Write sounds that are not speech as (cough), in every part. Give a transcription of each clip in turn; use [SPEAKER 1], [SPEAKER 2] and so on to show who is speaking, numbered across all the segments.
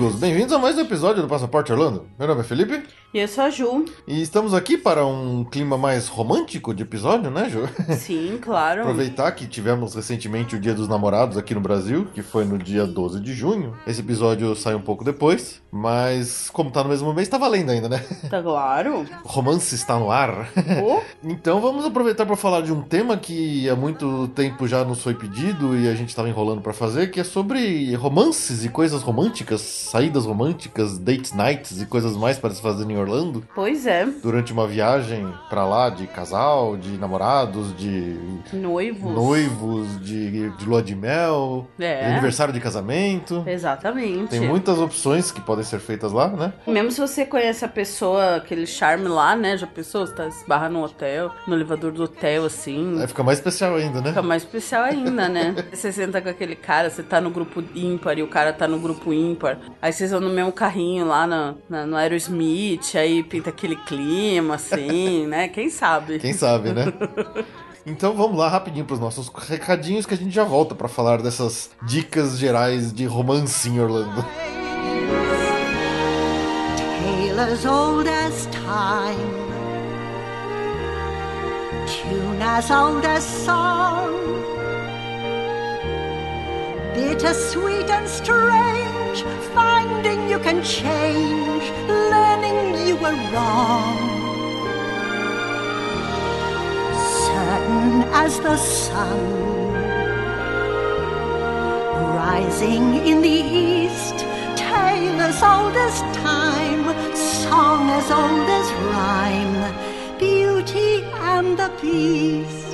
[SPEAKER 1] Olá, amigos! Bem-vindos a mais um episódio do Passaporte Orlando. Meu nome é Felipe
[SPEAKER 2] E eu sou a Ju.
[SPEAKER 1] e estamos aqui para um clima mais romântico de episódio, né, Ju? (laughs)
[SPEAKER 2] Sim, claro.
[SPEAKER 1] Aproveitar que tivemos recentemente o Dia dos Namorados aqui no Brasil, que foi no dia 12 de junho. Esse episódio sai um pouco depois, mas como tá no mesmo mês, tá valendo ainda, né?
[SPEAKER 2] Tá claro.
[SPEAKER 1] O (laughs) romance está no ar.
[SPEAKER 2] Oh, (laughs)
[SPEAKER 1] Então vamos aproveitar para falar de um tema que há muito tempo já nos foi pedido e a gente estava enrolando para fazer, que é sobre romances e coisas românticas, saídas românticas, date nights e coisas mais para se fazer em Orlando
[SPEAKER 2] pois é.
[SPEAKER 1] durante uma viagem para lá de casal, de namorados, de
[SPEAKER 2] Noivos.
[SPEAKER 1] noivos, de, de lua de mel, de
[SPEAKER 2] É.
[SPEAKER 1] aniversário de casamento.
[SPEAKER 2] Exatamente.
[SPEAKER 1] Tem muitas opções que podem ser feitas lá, né?
[SPEAKER 2] Mesmo se você conhece a pessoa, aquele charme lá, né? Já pensou? Você tá esbarra no hotel, no elevador do hotel, assim.
[SPEAKER 1] Aí fica mais especial ainda, né?
[SPEAKER 2] Fica mais especial ainda, né? (laughs) Você senta com aquele cara, você tá no grupo ímpar e o cara tá no grupo ímpar. Aí vocês vão no mesmo carrinho lá na, na- no Aerosmith, aí pinta aquele clima, assim, (laughs) né? Quem sabe?
[SPEAKER 1] Quem sabe, né? Então vamos lá rapidinho para os nossos recadinhos que a gente já volta para falar dessas dicas gerais de romance em Orlando.
[SPEAKER 3] As old as time, tune as old as song, bittersweet and strange, finding you can change, learning you were wrong. Certain as the sun, rising in the east, tale as old as time, song as old as rhyme, beauty and the beast.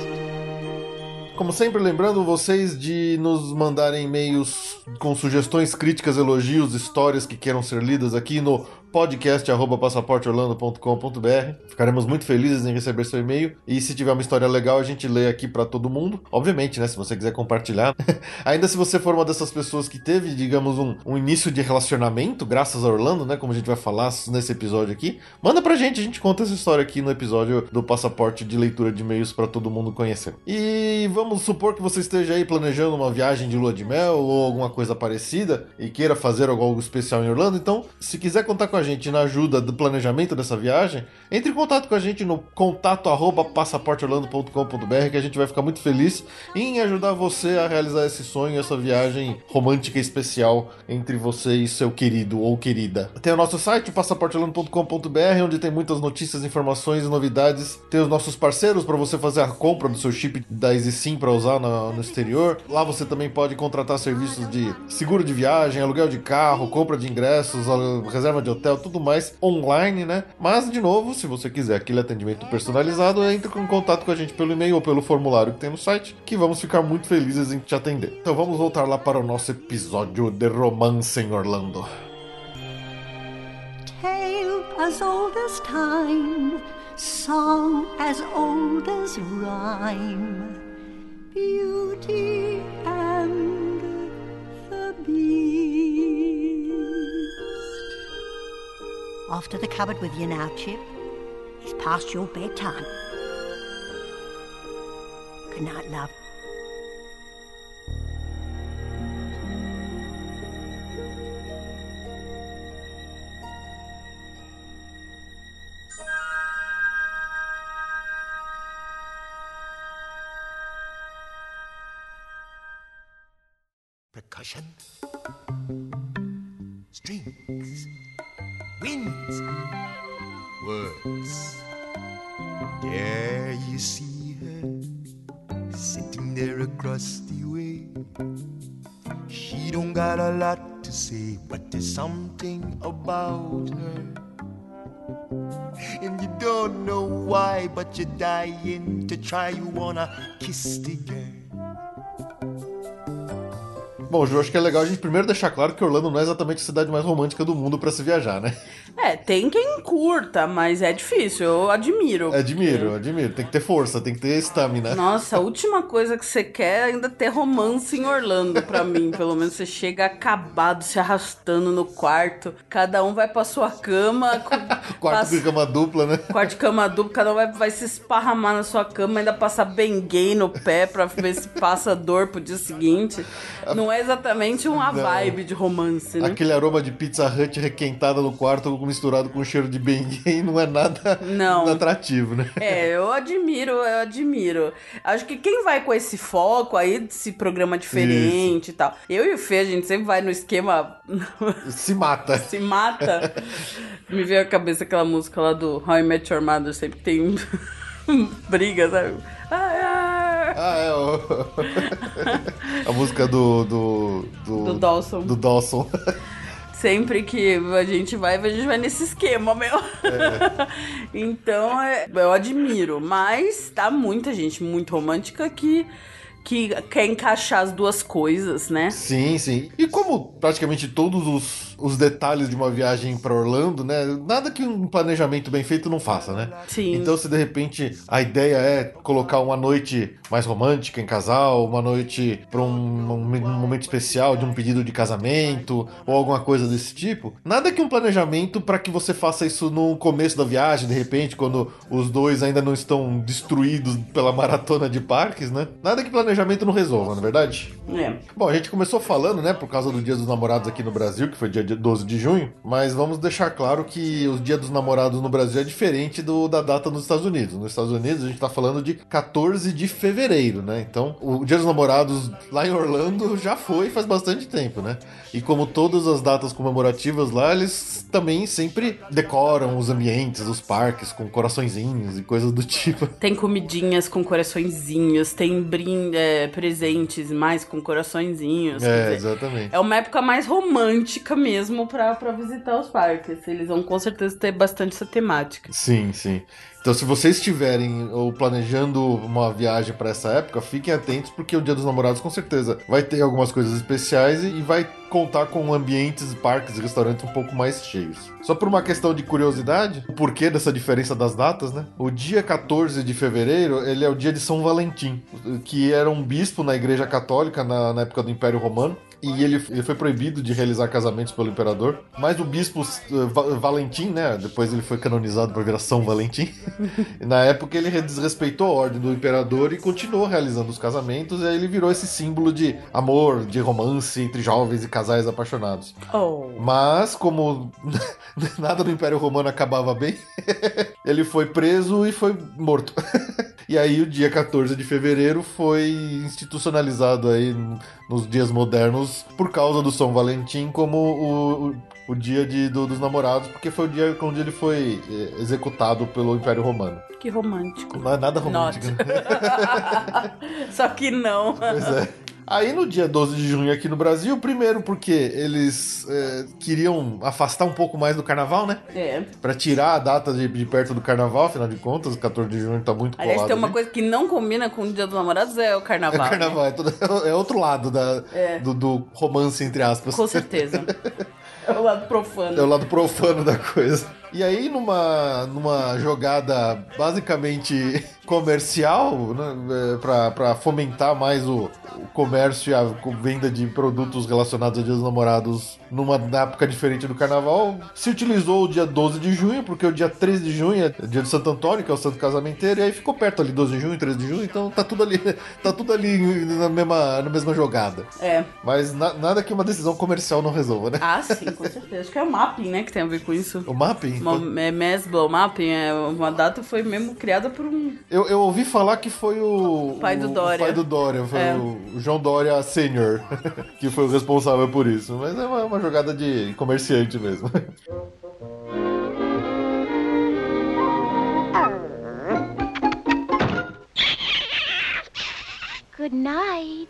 [SPEAKER 1] Como sempre, lembrando vocês de nos mandarem e-mails com sugestões, críticas, elogios, histórias que queiram ser lidas aqui no podcast arroba passaporteorlando.com.br. Ficaremos muito felizes em receber seu e-mail e se tiver uma história legal a gente lê aqui para todo mundo. Obviamente, né, se você quiser compartilhar. (laughs) Ainda se você for uma dessas pessoas que teve, digamos, um, um início de relacionamento graças a Orlando, né, como a gente vai falar nesse episódio aqui, manda pra gente, a gente conta essa história aqui no episódio do passaporte de leitura de e-mails para todo mundo conhecer. E vamos supor que você esteja aí planejando uma viagem de lua de mel ou alguma coisa parecida e queira fazer algo especial em Orlando, então, se quiser contar com a gente na ajuda do planejamento dessa viagem, entre em contato com a gente no contato passaporteorlando.com.br que a gente vai ficar muito feliz em ajudar você a realizar esse sonho, essa viagem romântica e especial entre você e seu querido ou querida. Tem o nosso site, passaporteorlando.com.br, onde tem muitas notícias, informações e novidades. Tem os nossos parceiros para você fazer a compra do seu chip da EasySim para usar no, no exterior. Lá você também pode contratar serviços de seguro de viagem, aluguel de carro, compra de ingressos, reserva de hotel, tudo mais online, né? Mas, de novo, se você quiser aquele atendimento personalizado, entre em contato com a gente pelo e-mail ou pelo formulário que tem no site, que vamos ficar muito felizes em te atender. Então vamos voltar lá para o nosso episódio de romance em Orlando.
[SPEAKER 3] Tale as old as time, song as old as rhyme, beauty and the beast. Off to the cupboard with you now, Chip. It's past your bedtime. Good night, love.
[SPEAKER 4] percussion, strings, winds, words. There you see her sitting there across the way. She don't got a lot to say, but there's something about her. And you don't know why, but you're dying to try. You wanna kiss the girl.
[SPEAKER 1] Bom, Ju, acho que é legal a gente primeiro deixar claro que Orlando não é exatamente a cidade mais romântica do mundo pra se viajar, né?
[SPEAKER 2] É, tem quem curta, mas é difícil. Eu admiro.
[SPEAKER 1] Admiro, admiro. Tem que ter força, tem que ter estamina.
[SPEAKER 2] Nossa, a última coisa que você quer é ainda ter romance em Orlando, pra mim. Pelo menos você chega acabado, se arrastando no quarto. Cada um vai pra sua cama. com- (laughs)
[SPEAKER 1] Quarto
[SPEAKER 2] passa-
[SPEAKER 1] com cama dupla, né?
[SPEAKER 2] Quarto de cama dupla, cada um vai, vai se esparramar na sua cama, ainda passar bem gay no pé pra ver se passa dor pro dia seguinte. Não é exatamente uma
[SPEAKER 1] Não.
[SPEAKER 2] vibe de romance, né?
[SPEAKER 1] Aquele aroma de Pizza Hut requentada no quarto misturado com o cheiro de gay (laughs) não é nada
[SPEAKER 2] Não.
[SPEAKER 1] atrativo, né?
[SPEAKER 2] É, eu admiro, eu admiro. Acho que quem vai com esse foco aí, desse programa diferente e tal. Eu e o Fê, a gente sempre vai no esquema (laughs)
[SPEAKER 1] Se mata.
[SPEAKER 2] se mata. Me veio à cabeça aquela música lá do How I Met Your Mother, sempre tem (laughs) briga, sabe? Ai, ai.
[SPEAKER 1] Ah, é o... a música do do,
[SPEAKER 2] Do Dawson.
[SPEAKER 1] Do Dawson.
[SPEAKER 2] Sempre que a gente vai, a gente vai nesse esquema, meu. (laughs) então, é, eu admiro. Mas tá muita gente muito romântica que, que quer encaixar as duas coisas, né?
[SPEAKER 1] Sim, sim. E como praticamente todos os, os detalhes de uma viagem pra Orlando, né? Nada que um planejamento bem feito não faça, né?
[SPEAKER 2] Sim.
[SPEAKER 1] Então, se de repente a ideia é colocar uma noite mais romântica em casal, uma noite pra um, um momento especial de um pedido de casamento ou alguma coisa desse tipo, nada que um planejamento pra que você faça isso no começo da viagem, de repente, quando os dois ainda não estão destruídos pela maratona de parques, né? Nada que planejamento não resolva, não é verdade?
[SPEAKER 2] É.
[SPEAKER 1] Bom, a gente começou falando, né, por causa do Dia dos Namorados aqui no Brasil, que foi dia 12 de junho, mas vamos deixar claro que o Dia dos Namorados no Brasil é diferente do, da data nos Estados Unidos. Nos Estados Unidos a gente tá falando de 14 de fevereiro, né? Então, o Dia dos Namorados lá em Orlando já foi faz bastante tempo, né? E como todas as datas comemorativas lá, eles também sempre decoram os ambientes, os parques com coraçõezinhos e coisas do tipo.
[SPEAKER 2] Tem comidinhas com coraçõezinhos, tem brin é, presentes mais com coraçõezinhos.
[SPEAKER 1] É,
[SPEAKER 2] dizer,
[SPEAKER 1] exatamente.
[SPEAKER 2] É uma época mais romântica mesmo pra visitar os parques. Eles vão com certeza ter bastante essa temática.
[SPEAKER 1] Sim, sim. Então, se vocês estiverem ou planejando uma viagem para essa época, fiquem atentos porque o Dia dos Namorados com certeza vai ter algumas coisas especiais e e vai contar com ambientes, parques e restaurantes um pouco mais cheios. Só por uma questão de curiosidade, o porquê dessa diferença das datas, né? O dia 14 de fevereiro, ele é o dia de São Valentim, que era um bispo na Igreja Católica na, na época do Império Romano. E ele, ele foi proibido de realizar casamentos pelo imperador. Mas o bispo Va- Valentim, né? Depois ele foi canonizado para virar São Valentim. (laughs) Na época ele desrespeitou a ordem do imperador e continuou realizando os casamentos. E aí ele virou esse símbolo de amor, de romance entre jovens e casais apaixonados.
[SPEAKER 2] Oh.
[SPEAKER 1] Mas, como (laughs) nada no Império Romano acabava bem, (laughs) ele foi preso e foi morto. E aí o dia 14 de fevereiro foi institucionalizado aí nos dias modernos por causa do São Valentim como o, o, o dia de, do- dos namorados, porque foi o dia onde ele foi eh, executado pelo Império Romano.
[SPEAKER 2] Que romântico.
[SPEAKER 1] Não é nada romântico. Né? (laughs)
[SPEAKER 2] Só que não.
[SPEAKER 1] Pois é. Aí no dia 12 de junho aqui no Brasil, primeiro porque eles eh, queriam afastar um pouco mais do carnaval, né?
[SPEAKER 2] É.
[SPEAKER 1] Pra tirar a data de, de perto do carnaval, afinal de contas, o 14 de junho tá muito colado.
[SPEAKER 2] Aliás, tem uma
[SPEAKER 1] ali.
[SPEAKER 2] coisa que não combina com o Dia dos Namorados é o
[SPEAKER 1] É
[SPEAKER 2] carnaval. né?
[SPEAKER 1] carnaval, é, todo- é outro lado da,
[SPEAKER 2] É.
[SPEAKER 1] do, do romance, entre aspas.
[SPEAKER 2] Com certeza. (laughs) É o lado profano.
[SPEAKER 1] É o lado profano da coisa. E aí, numa, numa jogada basicamente (laughs) comercial, né, é, pra, pra fomentar mais o, o comércio e a venda de produtos relacionados ao Dia dos Namorados numa época diferente do carnaval, se utilizou o dia 12 de junho, porque o dia 13 de junho é dia de Santo Antônio, que é o santo casamenteiro, e aí ficou perto ali, 12 de junho, 13 de junho, então tá tudo ali, (laughs) tá tudo ali na mesma, na mesma jogada.
[SPEAKER 2] É.
[SPEAKER 1] Mas na- nada que uma decisão comercial não resolva, né?
[SPEAKER 2] Ah, sim, com certeza. Acho que é o mapping, né, que tem a ver com isso.
[SPEAKER 1] O mapping?
[SPEAKER 2] Uma, é, Mass Mapping, é, uma data foi mesmo criada por um.
[SPEAKER 1] Eu, eu ouvi falar que foi o.
[SPEAKER 2] o pai do Dória.
[SPEAKER 1] O pai do Dória, foi
[SPEAKER 2] é.
[SPEAKER 1] o João Dória Senior, (laughs) que foi o responsável por isso. Mas é uma, uma jogada de comerciante mesmo.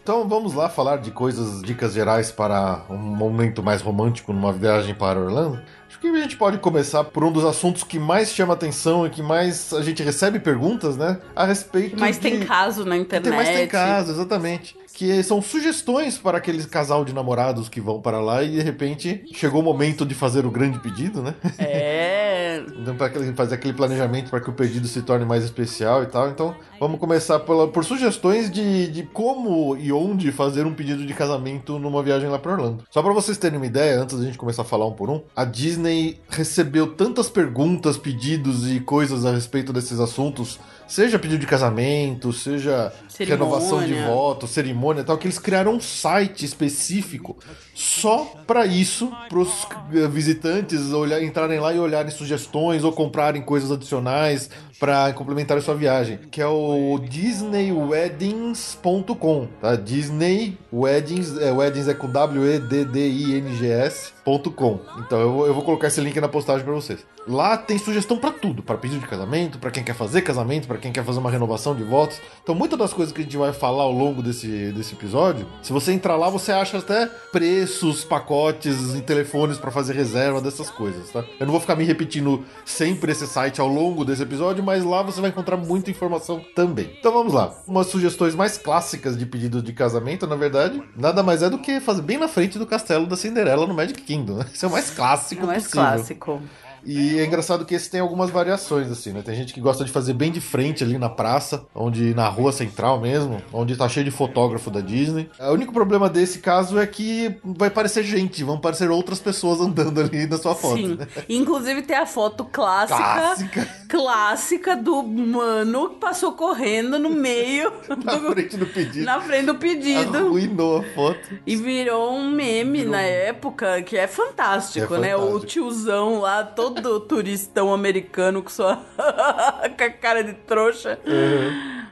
[SPEAKER 1] Então vamos lá falar de coisas, dicas gerais para um momento mais romântico numa viagem para Orlando. Acho que a gente pode começar por um dos assuntos que mais chama atenção e que mais a gente recebe perguntas, né? A respeito
[SPEAKER 2] Mas
[SPEAKER 1] de...
[SPEAKER 2] tem caso na internet.
[SPEAKER 1] Tem mais tem caso, exatamente. Que são sugestões para aqueles casal de namorados que vão para lá e de repente chegou o momento de fazer o grande pedido, né?
[SPEAKER 2] É.
[SPEAKER 1] Então, para fazer aquele planejamento para que o pedido se torne mais especial e tal. Então, vamos começar pela, por sugestões de, de como e onde fazer um pedido de casamento numa viagem lá para Orlando. Só para vocês terem uma ideia, antes da gente começar a falar um por um, a Disney recebeu tantas perguntas, pedidos e coisas a respeito desses assuntos seja pedido de casamento, seja
[SPEAKER 2] Cerimônia.
[SPEAKER 1] renovação de voto, cerimônia e tal, que eles criaram um site específico só para isso, para os visitantes olhar, entrarem lá e olharem sugestões ou comprarem coisas adicionais para complementar a sua viagem, que é o disneyweddings.com, tá? Disney Weddings, é, Weddings é com W E D D I N G S.com. Então eu, eu vou colocar esse link na postagem para vocês. Lá tem sugestão para tudo, para pedido de casamento, para quem quer fazer casamento, para quem quer fazer uma renovação de votos. Então muitas das coisas que a gente vai falar ao longo desse, desse episódio, se você entrar lá, você acha até preços, pacotes e telefones para fazer reserva dessas coisas, tá? Eu não vou ficar me repetindo sempre esse site ao longo desse episódio, mas lá você vai encontrar muita informação também. Então vamos lá. Umas sugestões mais clássicas de pedido de casamento, na verdade, nada mais é do que fazer bem na frente do castelo da Cinderela no Magic Kingdom. Né? Esse (laughs) é o mais clássico
[SPEAKER 2] É mais
[SPEAKER 1] possível.
[SPEAKER 2] clássico.
[SPEAKER 1] E é engraçado que esse tem algumas variações, assim, né? Tem gente que gosta de fazer bem de frente ali na praça, onde na rua central mesmo, onde tá cheio de fotógrafo da Disney. O único problema desse caso é que vai parecer gente, vão parecer outras pessoas andando ali na sua foto,
[SPEAKER 2] Sim.
[SPEAKER 1] né?
[SPEAKER 2] Inclusive tem a foto clássica.
[SPEAKER 1] Clássica.
[SPEAKER 2] clássica do mano que passou correndo no meio (laughs)
[SPEAKER 1] Na
[SPEAKER 2] do-
[SPEAKER 1] frente do pedido.
[SPEAKER 2] na frente do pedido.
[SPEAKER 1] Arruinou a foto.
[SPEAKER 2] E virou um meme na época que é fantástico,
[SPEAKER 1] É
[SPEAKER 2] né? O
[SPEAKER 1] fantástico.
[SPEAKER 2] tiozão lá, todo turistão americano com sua (laughs) com a cara de trouxa.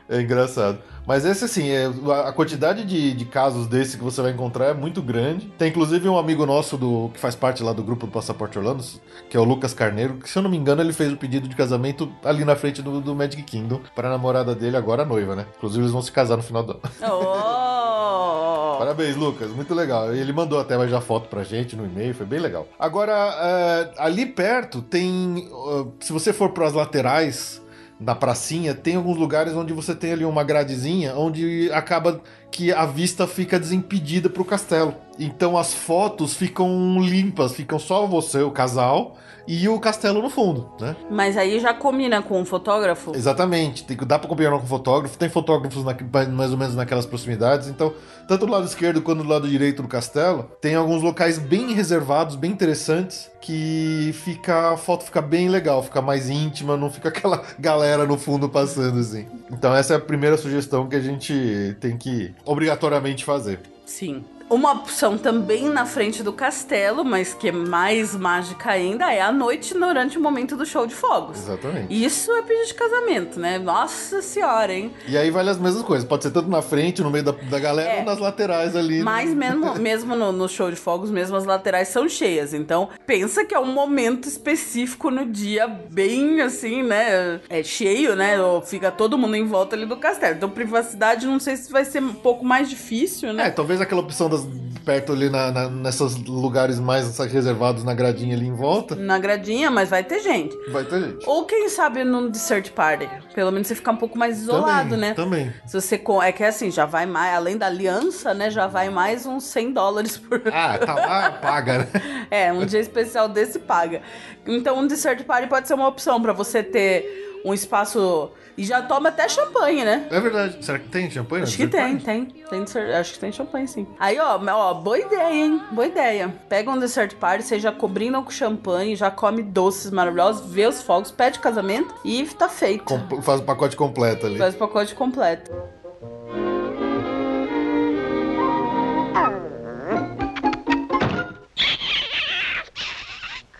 [SPEAKER 1] É engraçado. Mas esse, assim, é, a- a quantidade de, de casos desse que você vai encontrar é muito grande. Tem inclusive um amigo nosso do que faz parte lá do grupo do Passaporte Orlando, que é o Lucas Carneiro, que se eu não me engano ele fez o pedido de casamento ali na frente do, do Magic Kingdom para a namorada dele, agora a noiva, né? Inclusive eles vão se casar no final do ano.
[SPEAKER 2] Oh!
[SPEAKER 1] Parabéns, Lucas. Muito legal. Ele mandou até já foto pra gente no e-mail, foi bem legal. Agora, é, ali perto tem. uh, se você for pras laterais da pracinha, tem alguns lugares onde você tem ali uma gradezinha onde acaba que a vista fica desimpedida pro castelo. Então as fotos ficam limpas, ficam só você, o casal, e o castelo no fundo, né?
[SPEAKER 2] Mas aí já combina com o fotógrafo?
[SPEAKER 1] Exatamente, tem, dá pra combinar com fotógrafo, tem fotógrafos na- mais ou menos naquelas proximidades, então, tanto do lado esquerdo quanto do lado direito do castelo, tem alguns locais bem reservados, bem interessantes, que fica a foto fica bem legal, fica mais íntima, não fica aquela (laughs) galera no fundo passando assim. Então essa é a primeira sugestão que a gente tem que obrigatoriamente fazer.
[SPEAKER 2] Sim. Uma opção também na frente do castelo, mas que é mais mágica ainda, é a noite durante o momento do show de fogos.
[SPEAKER 1] Exatamente.
[SPEAKER 2] Isso é pedido de casamento, né? Nossa senhora, hein?
[SPEAKER 1] E aí vale as mesmas coisas, pode ser tanto na frente, no meio da, da galera,
[SPEAKER 2] É.
[SPEAKER 1] ou nas laterais ali.
[SPEAKER 2] Mas mesmo, (laughs) mesmo no, no show de fogos, mesmo as laterais são cheias. Então, pensa que é um momento específico no dia, bem assim, né? É cheio, né? Ou Fica todo mundo em volta ali do castelo. Então, privacidade, não sei se vai ser um pouco mais difícil,
[SPEAKER 1] É,
[SPEAKER 2] né?
[SPEAKER 1] talvez aquela opção das perto ali na, na- nesses lugares mais reservados na gradinha ali em volta,
[SPEAKER 2] Na gradinha, mas vai ter gente.
[SPEAKER 1] vai ter gente.
[SPEAKER 2] Ou quem sabe num dessert party. Pelo menos você ficar um pouco mais isolado,
[SPEAKER 1] também,
[SPEAKER 2] né?
[SPEAKER 1] Também.
[SPEAKER 2] Se você. É que assim, já vai mais. Além da aliança, né? Já vai mais uns 100 dólares por.
[SPEAKER 1] Ah, tá lá, paga, né? (laughs)
[SPEAKER 2] É, um dia especial desse paga. Então, um dessert party pode ser uma opção pra você ter um espaço. E já toma até champanhe, né?
[SPEAKER 1] É verdade. Será que tem champanhe?
[SPEAKER 2] Acho que tem, tem. tem acho que tem champanhe, sim. Aí, ó, ó, boa ideia, hein? Boa ideia. Pega um dessert party, você já cobrindo com champanhe, já come doces maravilhosos, vê os fogos, pede casamento e tá feito.
[SPEAKER 1] Com- faz o pacote completo ali.
[SPEAKER 2] Faz o pacote completo.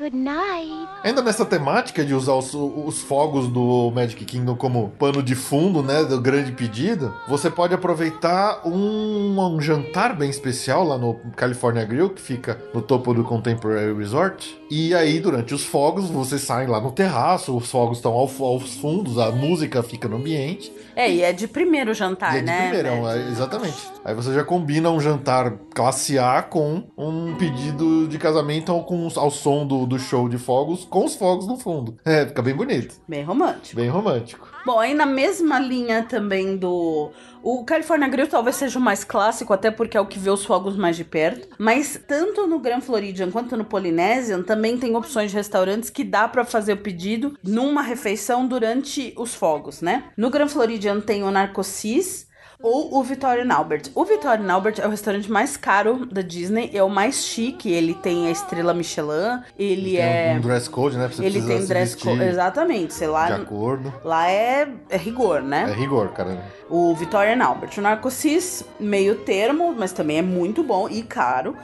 [SPEAKER 5] Good night.
[SPEAKER 1] Ainda nessa temática de usar os, os fogos do Magic Kingdom como pano de fundo, né, do grande pedido, você pode aproveitar um, um jantar bem especial lá no California Grill, que fica no topo do Contemporary Resort. E aí, durante os fogos, você sai lá no terraço, os fogos estão ao, aos fundos, a música fica no ambiente.
[SPEAKER 2] É, e é de primeiro jantar,
[SPEAKER 1] E é de
[SPEAKER 2] né?
[SPEAKER 1] primeirão,
[SPEAKER 2] Beth?
[SPEAKER 1] é, exatamente. Aí você já combina um jantar classe A com um pedido de casamento ao, com, ao som do, do show de fogos, com os fogos no fundo. (laughs) É, fica bem bonito,
[SPEAKER 2] Bem romântico.
[SPEAKER 1] bem romântico.
[SPEAKER 2] Bom, aí na mesma linha também do. O California Grill talvez seja o mais clássico, até porque é o que vê os fogos mais de perto. Mas tanto no Grand Floridian quanto no Polynesian também tem opções de restaurantes que dá pra fazer o pedido numa refeição durante os fogos, né? No Grand Floridian tem o Narcosis. Ou o Victorian Albert. O Victorian Albert é o restaurante mais caro da Disney, é o mais chique. Ele tem a estrela Michelin, ele
[SPEAKER 1] Tem
[SPEAKER 2] é.
[SPEAKER 1] um, dress code, né? Você
[SPEAKER 2] ele tem dress code. Exatamente, sei lá.
[SPEAKER 1] De acordo.
[SPEAKER 2] Lá é, é rigor, né?
[SPEAKER 1] É rigor, cara.
[SPEAKER 2] O Victorian Albert. O Narcosis, meio termo, mas também é muito bom e caro.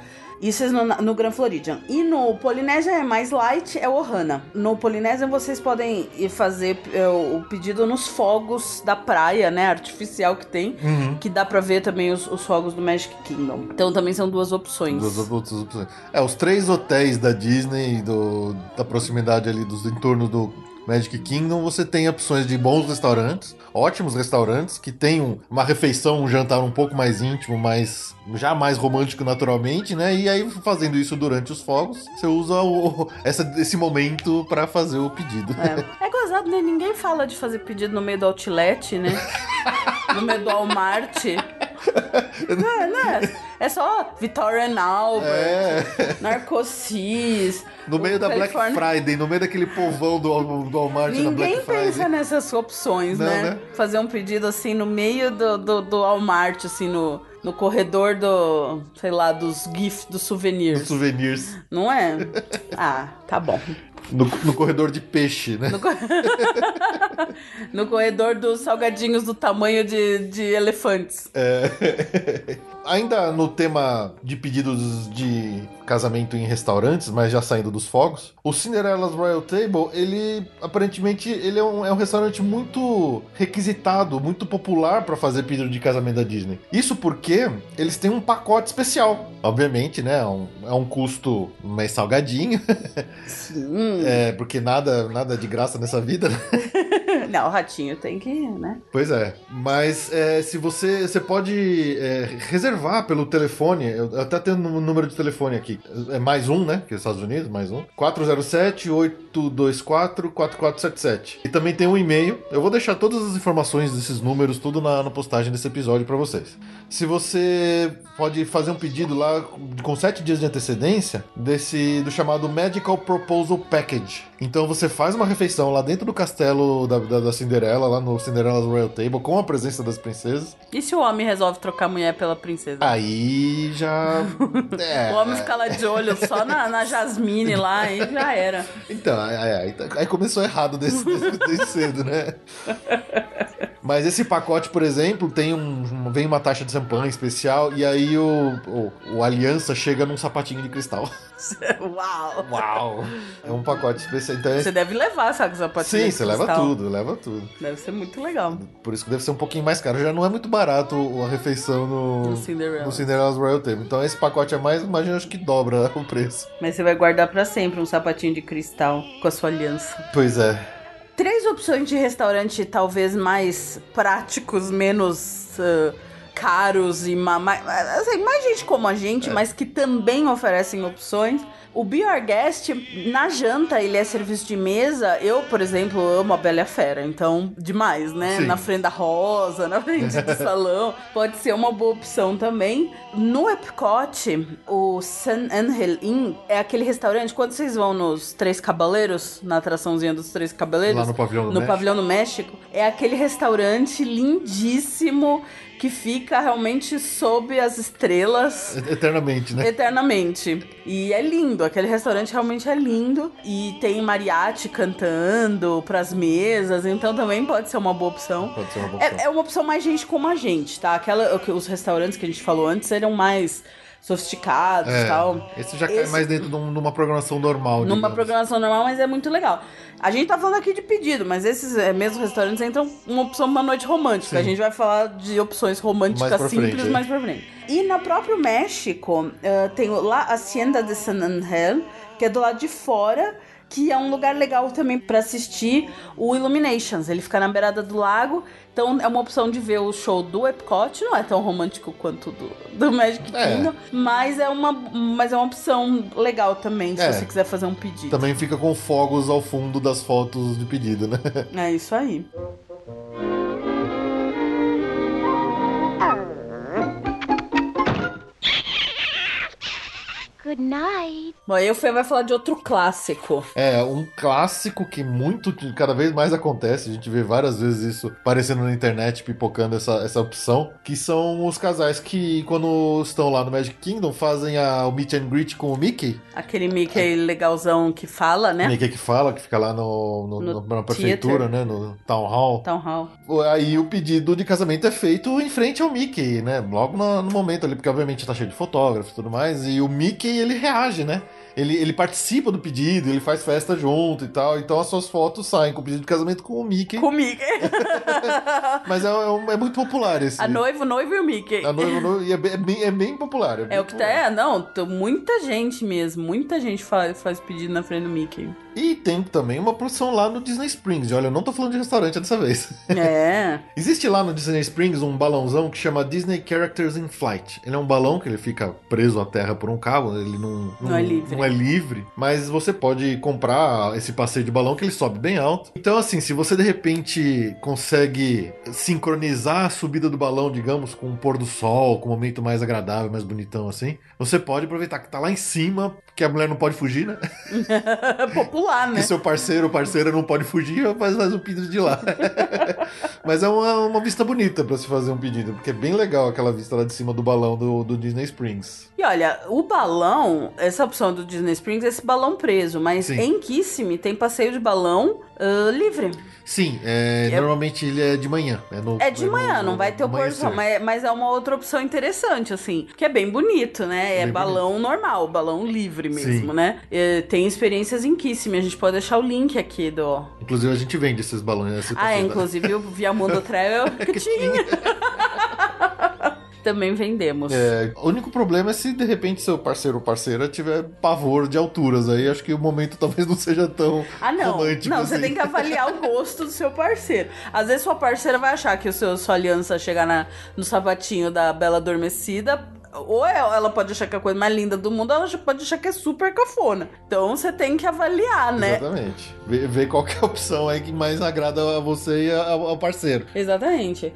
[SPEAKER 2] Isso é no, no Grand Floridian. E no Polinésia é mais light, é o Ohana. No Polinésia vocês podem ir fazer é, o pedido nos fogos da praia, né? Artificial que tem.
[SPEAKER 1] Uhum.
[SPEAKER 2] Que dá pra ver também os, os fogos do Magic Kingdom. Então também são duas opções.
[SPEAKER 1] Duas outras opções. É, os três hotéis da Disney, do, da proximidade ali dos entornos do Magic Kingdom, você tem opções de bons restaurantes, ótimos restaurantes, que tem um- uma refeição, um jantar um pouco mais íntimo, mais já mais romântico naturalmente, né? E aí, fazendo isso durante os fogos, você usa o, (laughs) essa, esse momento pra fazer o pedido.
[SPEAKER 2] É. é gozado, né? Ninguém fala de fazer pedido no meio do outlet, né? (laughs) no meio do Walmart. Não, (laughs) não. É só Victorian Albert,
[SPEAKER 1] É.
[SPEAKER 2] Narcosis.
[SPEAKER 1] No meio da Black
[SPEAKER 2] California-
[SPEAKER 1] Friday, no meio daquele povão do, do Walmart na Black
[SPEAKER 2] Ninguém
[SPEAKER 1] Friday.
[SPEAKER 2] pensa nessas opções,
[SPEAKER 1] Não,
[SPEAKER 2] né?
[SPEAKER 1] né?
[SPEAKER 2] Fazer um pedido assim no meio do, do, do Walmart, assim, no, no corredor do, sei lá, dos GIFs, dos souvenirs.
[SPEAKER 1] Dos souvenirs.
[SPEAKER 2] Não é? Ah, tá bom.
[SPEAKER 1] No, no corredor de peixe, né?
[SPEAKER 2] No, co- (laughs) no corredor dos salgadinhos do tamanho de, de elefantes.
[SPEAKER 1] É. (laughs) Ainda no tema de pedidos de casamento em restaurantes, mas já saindo dos fogos, o Cinderella's Royal Table, ele aparentemente ele é um, é um restaurante muito requisitado, muito popular para fazer pedido de casamento da Disney. Isso porque eles têm um pacote especial, obviamente, né? É um, é um custo mais salgadinho, (laughs)
[SPEAKER 2] Sim.
[SPEAKER 1] É, porque nada nada de graça nessa vida. (laughs)
[SPEAKER 2] Não, o ratinho tem que, né?
[SPEAKER 1] Pois é, mas é, se você você pode é, reservar pelo telefone, eu eu até tenho um número de telefone aqui, é mais um, né? Que é Estados Unidos, mais um, 407-824-4477. E também tem um e-mail, eu vou deixar todas as informações desses números, tudo na, na postagem desse episódio para vocês. Se você pode fazer um pedido lá com sete dias de antecedência desse do chamado Medical Proposal Package. Então você faz uma refeição lá dentro do castelo da, da, da Cinderela, lá no Cinderella's Royal Table, com a presença das princesas.
[SPEAKER 2] E se o homem resolve trocar a mulher pela princesa?
[SPEAKER 1] Aí já. (laughs) É,
[SPEAKER 2] O homem fica lá de olho só na, na Jasmine lá e já era.
[SPEAKER 1] Então, aí, aí- aí começou errado desse- desde cedo, né? (laughs) Mas esse pacote, por exemplo, tem um, vem uma taxa de champanhe especial e aí o, o, o Aliança chega num sapatinho de cristal. (laughs)
[SPEAKER 2] Uau!
[SPEAKER 1] Uau! É um pacote especial. Então é-
[SPEAKER 2] Você deve levar essa sapatilha
[SPEAKER 1] Sim,
[SPEAKER 2] de
[SPEAKER 1] você leva
[SPEAKER 2] cristal.
[SPEAKER 1] tudo, leva tudo.
[SPEAKER 2] Deve ser muito legal.
[SPEAKER 1] Por isso que deve ser um pouquinho mais caro. Já não é muito barato a refeição no,
[SPEAKER 2] No Cinderella.
[SPEAKER 1] no Cinderella's Royal Table. Então esse pacote é mais, imagina, acho que dobra (laughs) o preço.
[SPEAKER 2] Mas você vai guardar pra sempre um sapatinho de cristal com a sua aliança.
[SPEAKER 1] Pois é.
[SPEAKER 2] Três opções de restaurante talvez mais práticos, menos ah, caros e ma mais, assim, mais gente como a gente,
[SPEAKER 1] É.
[SPEAKER 2] mas que também oferecem opções. O Be Our Guest, na janta, ele é serviço de mesa. Eu, por exemplo, amo a Bela Fera, então, demais, né?
[SPEAKER 1] Sim.
[SPEAKER 2] Na frente da rosa, (laughs) na frente do salão. Pode ser uma boa opção também. No Epcot, o San Angel Inn é aquele restaurante. Quando vocês vão nos Três Cabaleiros, na atraçãozinha dos Três Cabaleiros,
[SPEAKER 1] Lá no pavilhão do
[SPEAKER 2] no
[SPEAKER 1] México.
[SPEAKER 2] pavilhão no México, é aquele restaurante lindíssimo que fica realmente sob as estrelas
[SPEAKER 1] Eternamente, né?
[SPEAKER 2] eternamente. E é lindo, aquele restaurante realmente é lindo. E tem mariachi cantando pras mesas, então também pode ser uma boa opção.
[SPEAKER 1] Pode ser uma boa opção.
[SPEAKER 2] É, é uma opção mais gente como a gente, tá? Aquela, os restaurantes que a gente falou antes eram mais sofisticados e tal.
[SPEAKER 1] Esse já cai
[SPEAKER 2] Esse-
[SPEAKER 1] mais dentro de um- uma programação normal.
[SPEAKER 2] Numa
[SPEAKER 1] digamos.
[SPEAKER 2] programação normal, mas é muito legal. A gente tá falando aqui de pedido, mas esses é, mesmos restaurantes entram uma opção uma noite romântica.
[SPEAKER 1] Sim.
[SPEAKER 2] A gente vai falar de opções românticas simples
[SPEAKER 1] frente, é.
[SPEAKER 2] mais pra frente. E no próprio México, eh, tem o La Hacienda de San Angel, que é do lado de fora, que é um lugar legal também pra assistir o Illuminations. Ele fica na beirada do lago, então é uma opção de ver o show do Epcot, não é tão romântico quanto do, do Magic
[SPEAKER 1] É.
[SPEAKER 2] Kingdom, mas é uma mas é uma opção legal também, se
[SPEAKER 1] É.
[SPEAKER 2] você quiser fazer um pedido.
[SPEAKER 1] Também fica com fogos ao fundo das fotos de pedido, né?
[SPEAKER 2] É isso aí.
[SPEAKER 5] Good night.
[SPEAKER 2] Bom, aí o Fê vai falar de outro clássico.
[SPEAKER 1] É, um clássico que muito, cada vez mais acontece, a gente vê várias vezes isso aparecendo na internet, pipocando essa, essa opção, que são os casais que, quando estão lá no Magic Kingdom, fazem a, o meet and greet com o Mickey.
[SPEAKER 2] Aquele Mickey legalzão que fala, né?
[SPEAKER 1] Mickey que fala, que fica lá no, no-
[SPEAKER 2] No
[SPEAKER 1] no- na prefeitura,
[SPEAKER 2] theater.
[SPEAKER 1] né, no Town Hall.
[SPEAKER 2] Town Hall.
[SPEAKER 1] Aí o pedido de casamento é feito em frente ao Mickey, né? Logo no, no momento ali, porque obviamente tá cheio de fotógrafos e tudo mais. E o Mickey, ele reage, né? Ele, ele participa do pedido, ele faz festa junto e tal. Então as suas fotos saem com o pedido de casamento com o Mickey.
[SPEAKER 2] Com o Mickey. (laughs)
[SPEAKER 1] Mas é, é um- é muito popular esse.
[SPEAKER 2] A noiva, o noivo e o Mickey.
[SPEAKER 1] A noiva, noiva- e é bem, é bem- é popular.
[SPEAKER 2] É
[SPEAKER 1] bem
[SPEAKER 2] o que tá.
[SPEAKER 1] popular.
[SPEAKER 2] É, não, muita gente mesmo. Muita gente faz, faz pedido na frente do Mickey.
[SPEAKER 1] E tem também uma produção lá no Disney Springs. Olha, eu não tô falando de restaurante dessa vez.
[SPEAKER 2] É. (laughs)
[SPEAKER 1] Existe lá no Disney Springs um balãozão que chama Disney Characters in Flight. Ele é um balão que ele fica preso à terra por um cabo, ele não,
[SPEAKER 2] Não é livre.
[SPEAKER 1] não é livre, mas você pode comprar esse passeio de balão que ele sobe bem alto. Então, assim, se você de repente consegue sincronizar a subida do balão, digamos, com o pôr do sol, com um momento mais agradável, mais bonitão assim, você pode aproveitar que tá lá em cima, que a mulher não pode fugir, né? (laughs) (laughs)
[SPEAKER 2] Popular, né?
[SPEAKER 1] Que seu parceiro ou parceira não pode fugir, faz, faz o pedido de lá. (laughs) Mas é uma, uma vista bonita pra se fazer um pedido, porque é bem legal aquela vista lá de cima do balão do, do Disney Springs.
[SPEAKER 2] E olha, o balão, essa opção do Disney Springs, esse balão preso, mas
[SPEAKER 1] Sim.
[SPEAKER 2] em Kissimmee tem passeio de balão ah, livre.
[SPEAKER 1] Sim, é,
[SPEAKER 2] É-
[SPEAKER 1] normalmente ele é de manhã. É, no-
[SPEAKER 2] É de manhã,
[SPEAKER 1] no-
[SPEAKER 2] não vai ter o pôr do sol, mas, mas é uma outra opção interessante, assim, que é bem bonito, né? É
[SPEAKER 1] Bem
[SPEAKER 2] balão normal, balão livre mesmo,
[SPEAKER 1] Sim.
[SPEAKER 2] né? É, tem experiências em Kissimmee, a gente pode deixar o link aqui do...
[SPEAKER 1] Inclusive a gente vende esses balões. Esse
[SPEAKER 2] Ah, é,
[SPEAKER 1] da-
[SPEAKER 2] inclusive o Viamundo (laughs) Travel que tinha. Também vendemos.
[SPEAKER 1] É, o único problema é se de repente seu parceiro ou parceira tiver pavor de alturas. Aí acho que o momento (laughs) talvez não seja tão
[SPEAKER 2] Ah, não.
[SPEAKER 1] romântico
[SPEAKER 2] Não, você
[SPEAKER 1] assim.
[SPEAKER 2] tem que avaliar o gosto do seu parceiro. Às vezes sua parceira vai achar que o seu, sua aliança chegar na, no sapatinho da Bela Adormecida. Ou é- ela pode achar que é a coisa mais linda do mundo, ela pode achar que é super cafona. Então você tem que avaliar, né?
[SPEAKER 1] Exatamente. Ver, qual é a opção aí que mais agrada a você e ao parceiro.
[SPEAKER 2] Exatamente.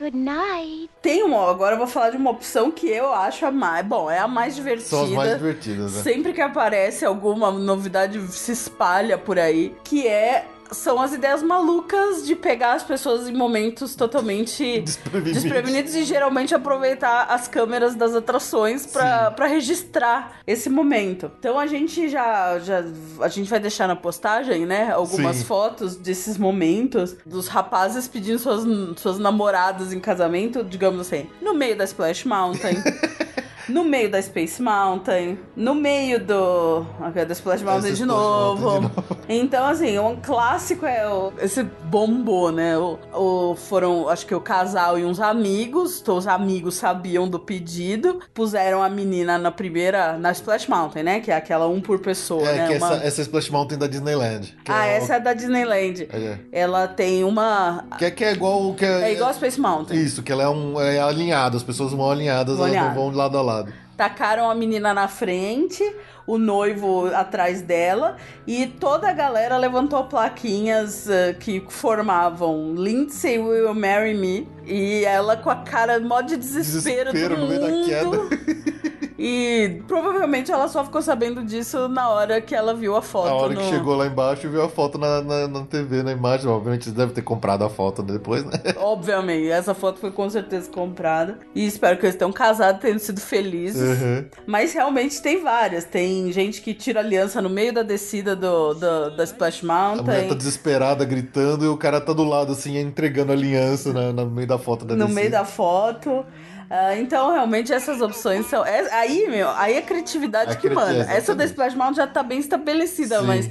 [SPEAKER 5] Good night.
[SPEAKER 2] Tem uma, agora eu vou falar de uma opção que eu acho a mais. Bom, é a mais divertida.
[SPEAKER 1] São as mais divertidas, né?
[SPEAKER 2] Sempre que aparece alguma novidade se espalha por aí, que é são as ideias malucas de pegar as pessoas em momentos totalmente
[SPEAKER 1] Desprevenidos.
[SPEAKER 2] desprevenidos e geralmente aproveitar as câmeras das atrações pra pra registrar esse momento. Então a gente já, já a gente vai deixar na postagem, né, algumas
[SPEAKER 1] Sim.
[SPEAKER 2] fotos desses momentos dos rapazes pedindo suas, suas namoradas em casamento, digamos assim, no meio da Splash Mountain. (laughs) No meio da Space Mountain, no meio do. ok, da Splash Mountain de novo.
[SPEAKER 1] Mountain de novo.
[SPEAKER 2] Então, assim, um clássico é o, esse bombô, né? O, o- foram, acho que o casal e uns amigos, então os amigos sabiam do pedido, puseram a menina na primeira, na Splash Mountain, né? Que é aquela um por pessoa,
[SPEAKER 1] É,
[SPEAKER 2] né?
[SPEAKER 1] que
[SPEAKER 2] Uma-
[SPEAKER 1] essa, essa Splash Mountain da Disneyland.
[SPEAKER 2] Ah,
[SPEAKER 1] é,
[SPEAKER 2] essa é da Disneyland.
[SPEAKER 1] É.
[SPEAKER 2] Ela tem uma.
[SPEAKER 1] Que é, que é igual o que
[SPEAKER 2] É igual a Space Mountain.
[SPEAKER 1] Isso, que ela é, um, é alinhada, as pessoas vão alinhadas,
[SPEAKER 2] Vão
[SPEAKER 1] elas não vão de lado a lado.
[SPEAKER 2] Tacaram a menina na frente, o noivo atrás dela, e toda a galera levantou plaquinhas eh, que formavam Lindsay Will Marry Me, e ela com a cara mó de desespero,
[SPEAKER 1] Desespero
[SPEAKER 2] do
[SPEAKER 1] no meio da
[SPEAKER 2] mundo.
[SPEAKER 1] queda. (laughs)
[SPEAKER 2] E provavelmente ela só ficou sabendo disso na hora que ela viu a foto.
[SPEAKER 1] A hora
[SPEAKER 2] no...
[SPEAKER 1] que chegou lá embaixo e viu a foto na, na, na TV, na imagem. Obviamente eles devem ter comprado a foto depois, né? (laughs)
[SPEAKER 2] Obviamente, essa foto foi com certeza comprada. E espero que eles tenham casado, tenham sido felizes.
[SPEAKER 1] Uhum.
[SPEAKER 2] Mas realmente tem várias. Tem gente que tira aliança no meio da descida do, do- da Splash
[SPEAKER 1] A mulher tá
[SPEAKER 2] Mountain.
[SPEAKER 1] desesperada, gritando, e o cara tá do lado, assim, entregando a aliança na- no meio da foto da
[SPEAKER 2] no
[SPEAKER 1] descida.
[SPEAKER 2] meio da foto. Ah, então, realmente, essas opções são. é- aí, meu, aí a criatividade
[SPEAKER 1] A
[SPEAKER 2] que manda. Essa da. Splash Mountain já tá bem estabelecida,
[SPEAKER 1] Sim.
[SPEAKER 2] mas.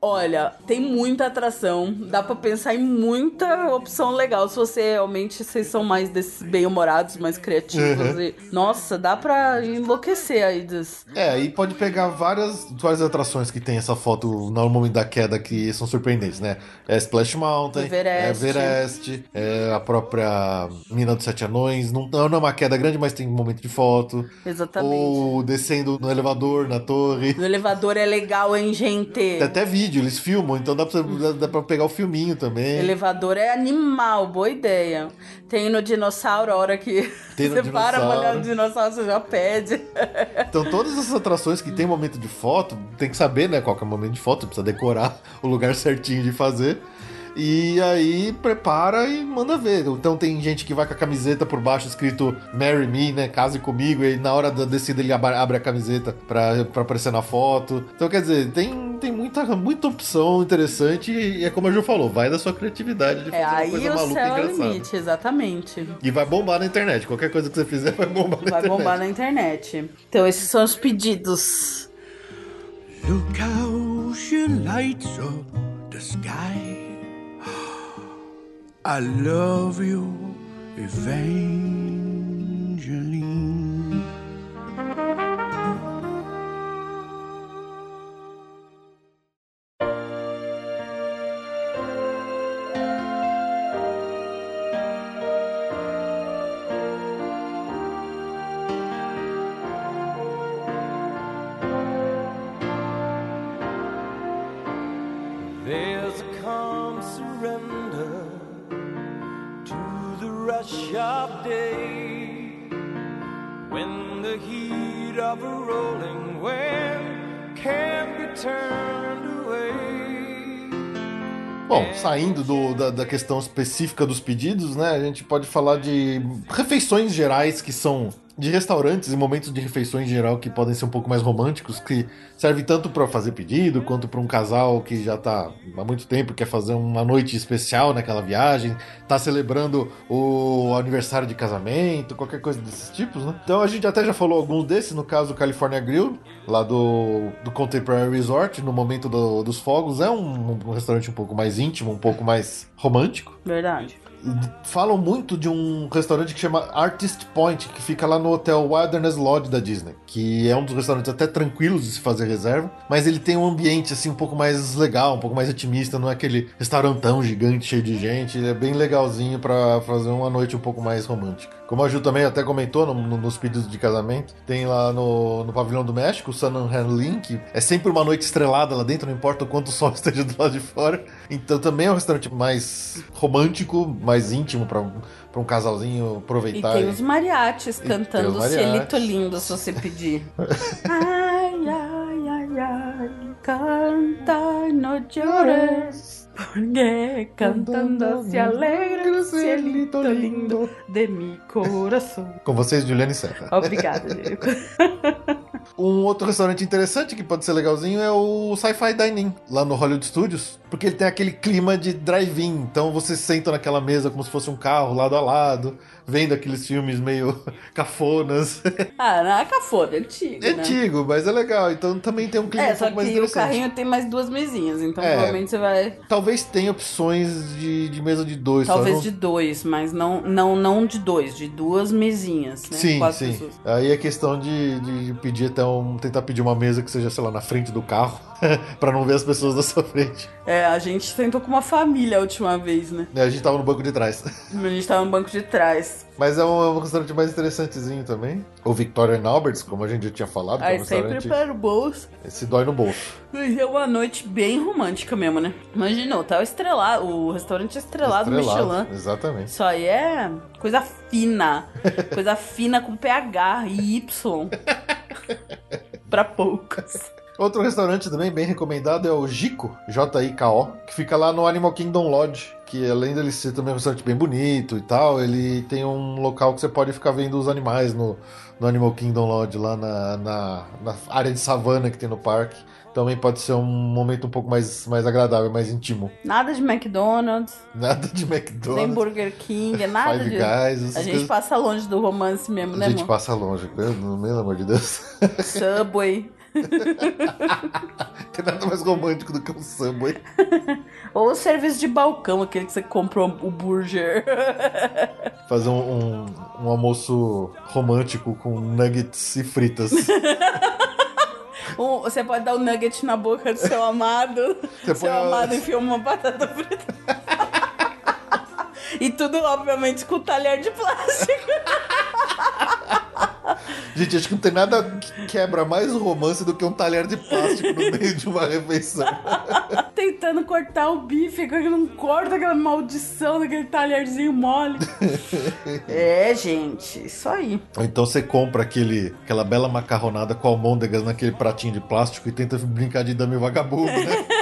[SPEAKER 2] Olha, tem muita atração, dá pra pensar em muita opção legal. Se você realmente vocês são mais desses bem-humorados, mais criativos.
[SPEAKER 1] Uhum.
[SPEAKER 2] E, nossa, dá pra enlouquecer aí dos.
[SPEAKER 1] É, aí pode pegar várias, várias atrações que tem essa foto no momento da queda que são surpreendentes, né? É Splash Mountain,
[SPEAKER 2] Everest.
[SPEAKER 1] é Everest, é a própria Mina dos Sete Anões. Não, não é uma queda grande, mas tem um momento de foto.
[SPEAKER 2] Exatamente.
[SPEAKER 1] Ou descendo no elevador, na torre.
[SPEAKER 2] No elevador é legal, hein, gente?
[SPEAKER 1] Tem até vídeo, eles filmam, então dá pra, dá, dá pra pegar o filminho também.
[SPEAKER 2] Elevador é animal, boa ideia. Tem no dinossauro, a hora que
[SPEAKER 1] Tem no (laughs)
[SPEAKER 2] você para pra
[SPEAKER 1] dinossauro.
[SPEAKER 2] olhar o dinossauro, você já pede.
[SPEAKER 1] Então todas essas atrações que tem momento de foto, tem que saber, né, qual que é o momento de foto, precisa decorar (laughs) o lugar certinho de fazer. E aí prepara e manda ver. Então tem gente que vai com a camiseta por baixo escrito Marry Me, né? Case comigo, e na hora da descida ele abre a camiseta pra, pra aparecer na foto. Então quer dizer, tem muita, muita opção interessante e é como a Ju falou, vai da sua criatividade de fazer
[SPEAKER 2] É,
[SPEAKER 1] uma
[SPEAKER 2] aí
[SPEAKER 1] coisa
[SPEAKER 2] o
[SPEAKER 1] maluca e
[SPEAKER 2] céu é o
[SPEAKER 1] engraçada.
[SPEAKER 2] limite, exatamente.
[SPEAKER 1] E vai bombar na internet. Qualquer coisa que você fizer vai bombar na
[SPEAKER 2] Vai
[SPEAKER 1] internet.
[SPEAKER 2] bombar na internet. Então, esses são os pedidos.
[SPEAKER 6] Look how she lights up the sky. I love you, Evangeline.
[SPEAKER 7] Of a rolling wave can't be turned away.
[SPEAKER 1] Bom, saindo do- da, da questão específica dos pedidos, né? A gente pode falar de refeições gerais que são de restaurantes e momentos de refeições em geral que podem ser um pouco mais românticos, que serve tanto para fazer pedido quanto para um casal que já tá há muito tempo quer fazer uma noite especial naquela viagem, tá celebrando o aniversário de casamento, qualquer coisa desses tipos, né? Então a gente até já falou alguns desses, no caso California Grill, lá do, do Contemporary Resort, no momento do- dos fogos, é um, um restaurante um pouco mais íntimo, um pouco mais romântico.
[SPEAKER 2] Verdade.
[SPEAKER 1] Falam muito de um restaurante que chama Artist Point, que fica lá no hotel Wilderness Lodge da Disney, que é um dos restaurantes até tranquilos de se fazer reserva, mas ele tem um ambiente assim um pouco mais legal, um pouco mais otimista, não é aquele restaurantão gigante cheio de gente, ele é bem legalzinho pra fazer uma noite um pouco mais romântica. Como a Ju também até comentou no- no- nos pedidos de casamento, tem lá no, no pavilhão do México, o Sun Hanlin, que é sempre uma noite estrelada lá dentro, não importa o quanto o sol (laughs) esteja do lado de fora. Então também é um restaurante mais romântico, mais íntimo pra um, um casalzinho
[SPEAKER 2] E
[SPEAKER 1] aproveitar.
[SPEAKER 2] tem os mariachis cantando
[SPEAKER 1] os
[SPEAKER 2] o
[SPEAKER 1] mariachis.
[SPEAKER 2] Cielito Lindo, se você pedir. (laughs) ai, ai, ai, ai, canta e no llores. Porque cantando se alegra o cielito lindo de mi coração.
[SPEAKER 1] Com vocês, Juliane Serra.
[SPEAKER 2] Obrigada, (laughs) Diego.
[SPEAKER 1] Um outro restaurante interessante que pode ser legalzinho é o Sci-Fi Dining, lá no Hollywood Studios, porque ele tem aquele clima de drive-in. Então você senta naquela mesa como se fosse um carro lado a lado, vendo aqueles filmes meio (laughs) cafonas. (laughs)
[SPEAKER 2] Ah, não é cafona, é antigo,
[SPEAKER 1] É
[SPEAKER 2] né?
[SPEAKER 1] antigo, mas é legal. Então também tem um clima
[SPEAKER 2] É,
[SPEAKER 1] um pouco mais
[SPEAKER 2] que o
[SPEAKER 1] interessante.
[SPEAKER 2] carrinho tem mais duas mesinhas, então
[SPEAKER 1] É.
[SPEAKER 2] provavelmente você vai.
[SPEAKER 1] Talvez tenha opções de, de mesa de dois.
[SPEAKER 2] Talvez
[SPEAKER 1] não-
[SPEAKER 2] de dois, mas não, não, não de dois, de duas mesinhas, né?
[SPEAKER 1] Sim,
[SPEAKER 2] Quatro
[SPEAKER 1] sim.
[SPEAKER 2] pessoas.
[SPEAKER 1] Aí é questão de, de pedir até um. tentar pedir uma mesa que seja, sei lá, na frente do carro, (laughs) pra não ver as pessoas da sua frente.
[SPEAKER 2] É, a gente tentou com uma família a última vez, né?
[SPEAKER 1] A gente tava no banco de trás.
[SPEAKER 2] A gente tava no banco de trás.
[SPEAKER 1] Mas é um, é um restaurante mais interessantezinho também. O Victoria Alberts, como a gente já tinha falado, que é
[SPEAKER 2] Aí
[SPEAKER 1] um
[SPEAKER 2] sempre para o bolso.
[SPEAKER 1] Esse dói no bolso.
[SPEAKER 2] Mas é uma noite bem romântica mesmo, né? Imaginou, tá o estrelado, o restaurante estrelado, Michelin.
[SPEAKER 1] Exatamente.
[SPEAKER 2] Isso aí é coisa fina. coisa fina com PH e Y. (laughs) pra poucos.
[SPEAKER 1] Outro restaurante também bem recomendado é o Jico, J-I-K-O, que fica lá no Animal Kingdom Lodge, que além dele ser também um restaurante bem bonito e tal, ele tem um local que você pode ficar vendo os animais no, no Animal Kingdom Lodge, lá na, na, na área de savana que tem no parque. Também pode ser um momento um pouco mais, mais agradável, mais íntimo.
[SPEAKER 2] Nada de McDonald's,
[SPEAKER 1] Nada de
[SPEAKER 2] nem
[SPEAKER 1] McDonald's,
[SPEAKER 2] Burger King, (laughs) nada
[SPEAKER 1] Five
[SPEAKER 2] de.
[SPEAKER 1] Guys,
[SPEAKER 2] A gente
[SPEAKER 1] coisas.
[SPEAKER 2] passa longe do romance mesmo,
[SPEAKER 1] A
[SPEAKER 2] né,
[SPEAKER 1] gente
[SPEAKER 2] amor?
[SPEAKER 1] passa longe, pelo amor de Deus.
[SPEAKER 2] Subway. (laughs) (laughs)
[SPEAKER 1] tem nada mais romântico do que um Subway.
[SPEAKER 2] Ou o serviço de balcão, aquele que você comprou o burger. (laughs)
[SPEAKER 1] Fazer um, um, um almoço romântico com nuggets e fritas. (laughs)
[SPEAKER 2] Um- você pode dar um nugget na boca do seu amado.
[SPEAKER 1] Você
[SPEAKER 2] seu
[SPEAKER 1] põe a-
[SPEAKER 2] amado enfia uma batata frita. e tudo, obviamente, com talher de plástico.
[SPEAKER 1] Gente, acho que não tem nada que quebra mais o romance do que um talher de plástico no meio de uma refeição. (laughs)
[SPEAKER 2] Tentando cortar o bife, que não corta aquela maldição daquele talherzinho mole. (laughs) é, gente, isso aí.
[SPEAKER 1] Ou então você compra aquele, aquela bela macarronada com almôndegas naquele pratinho de plástico e tenta brincar de dame vagabundo, né? (laughs)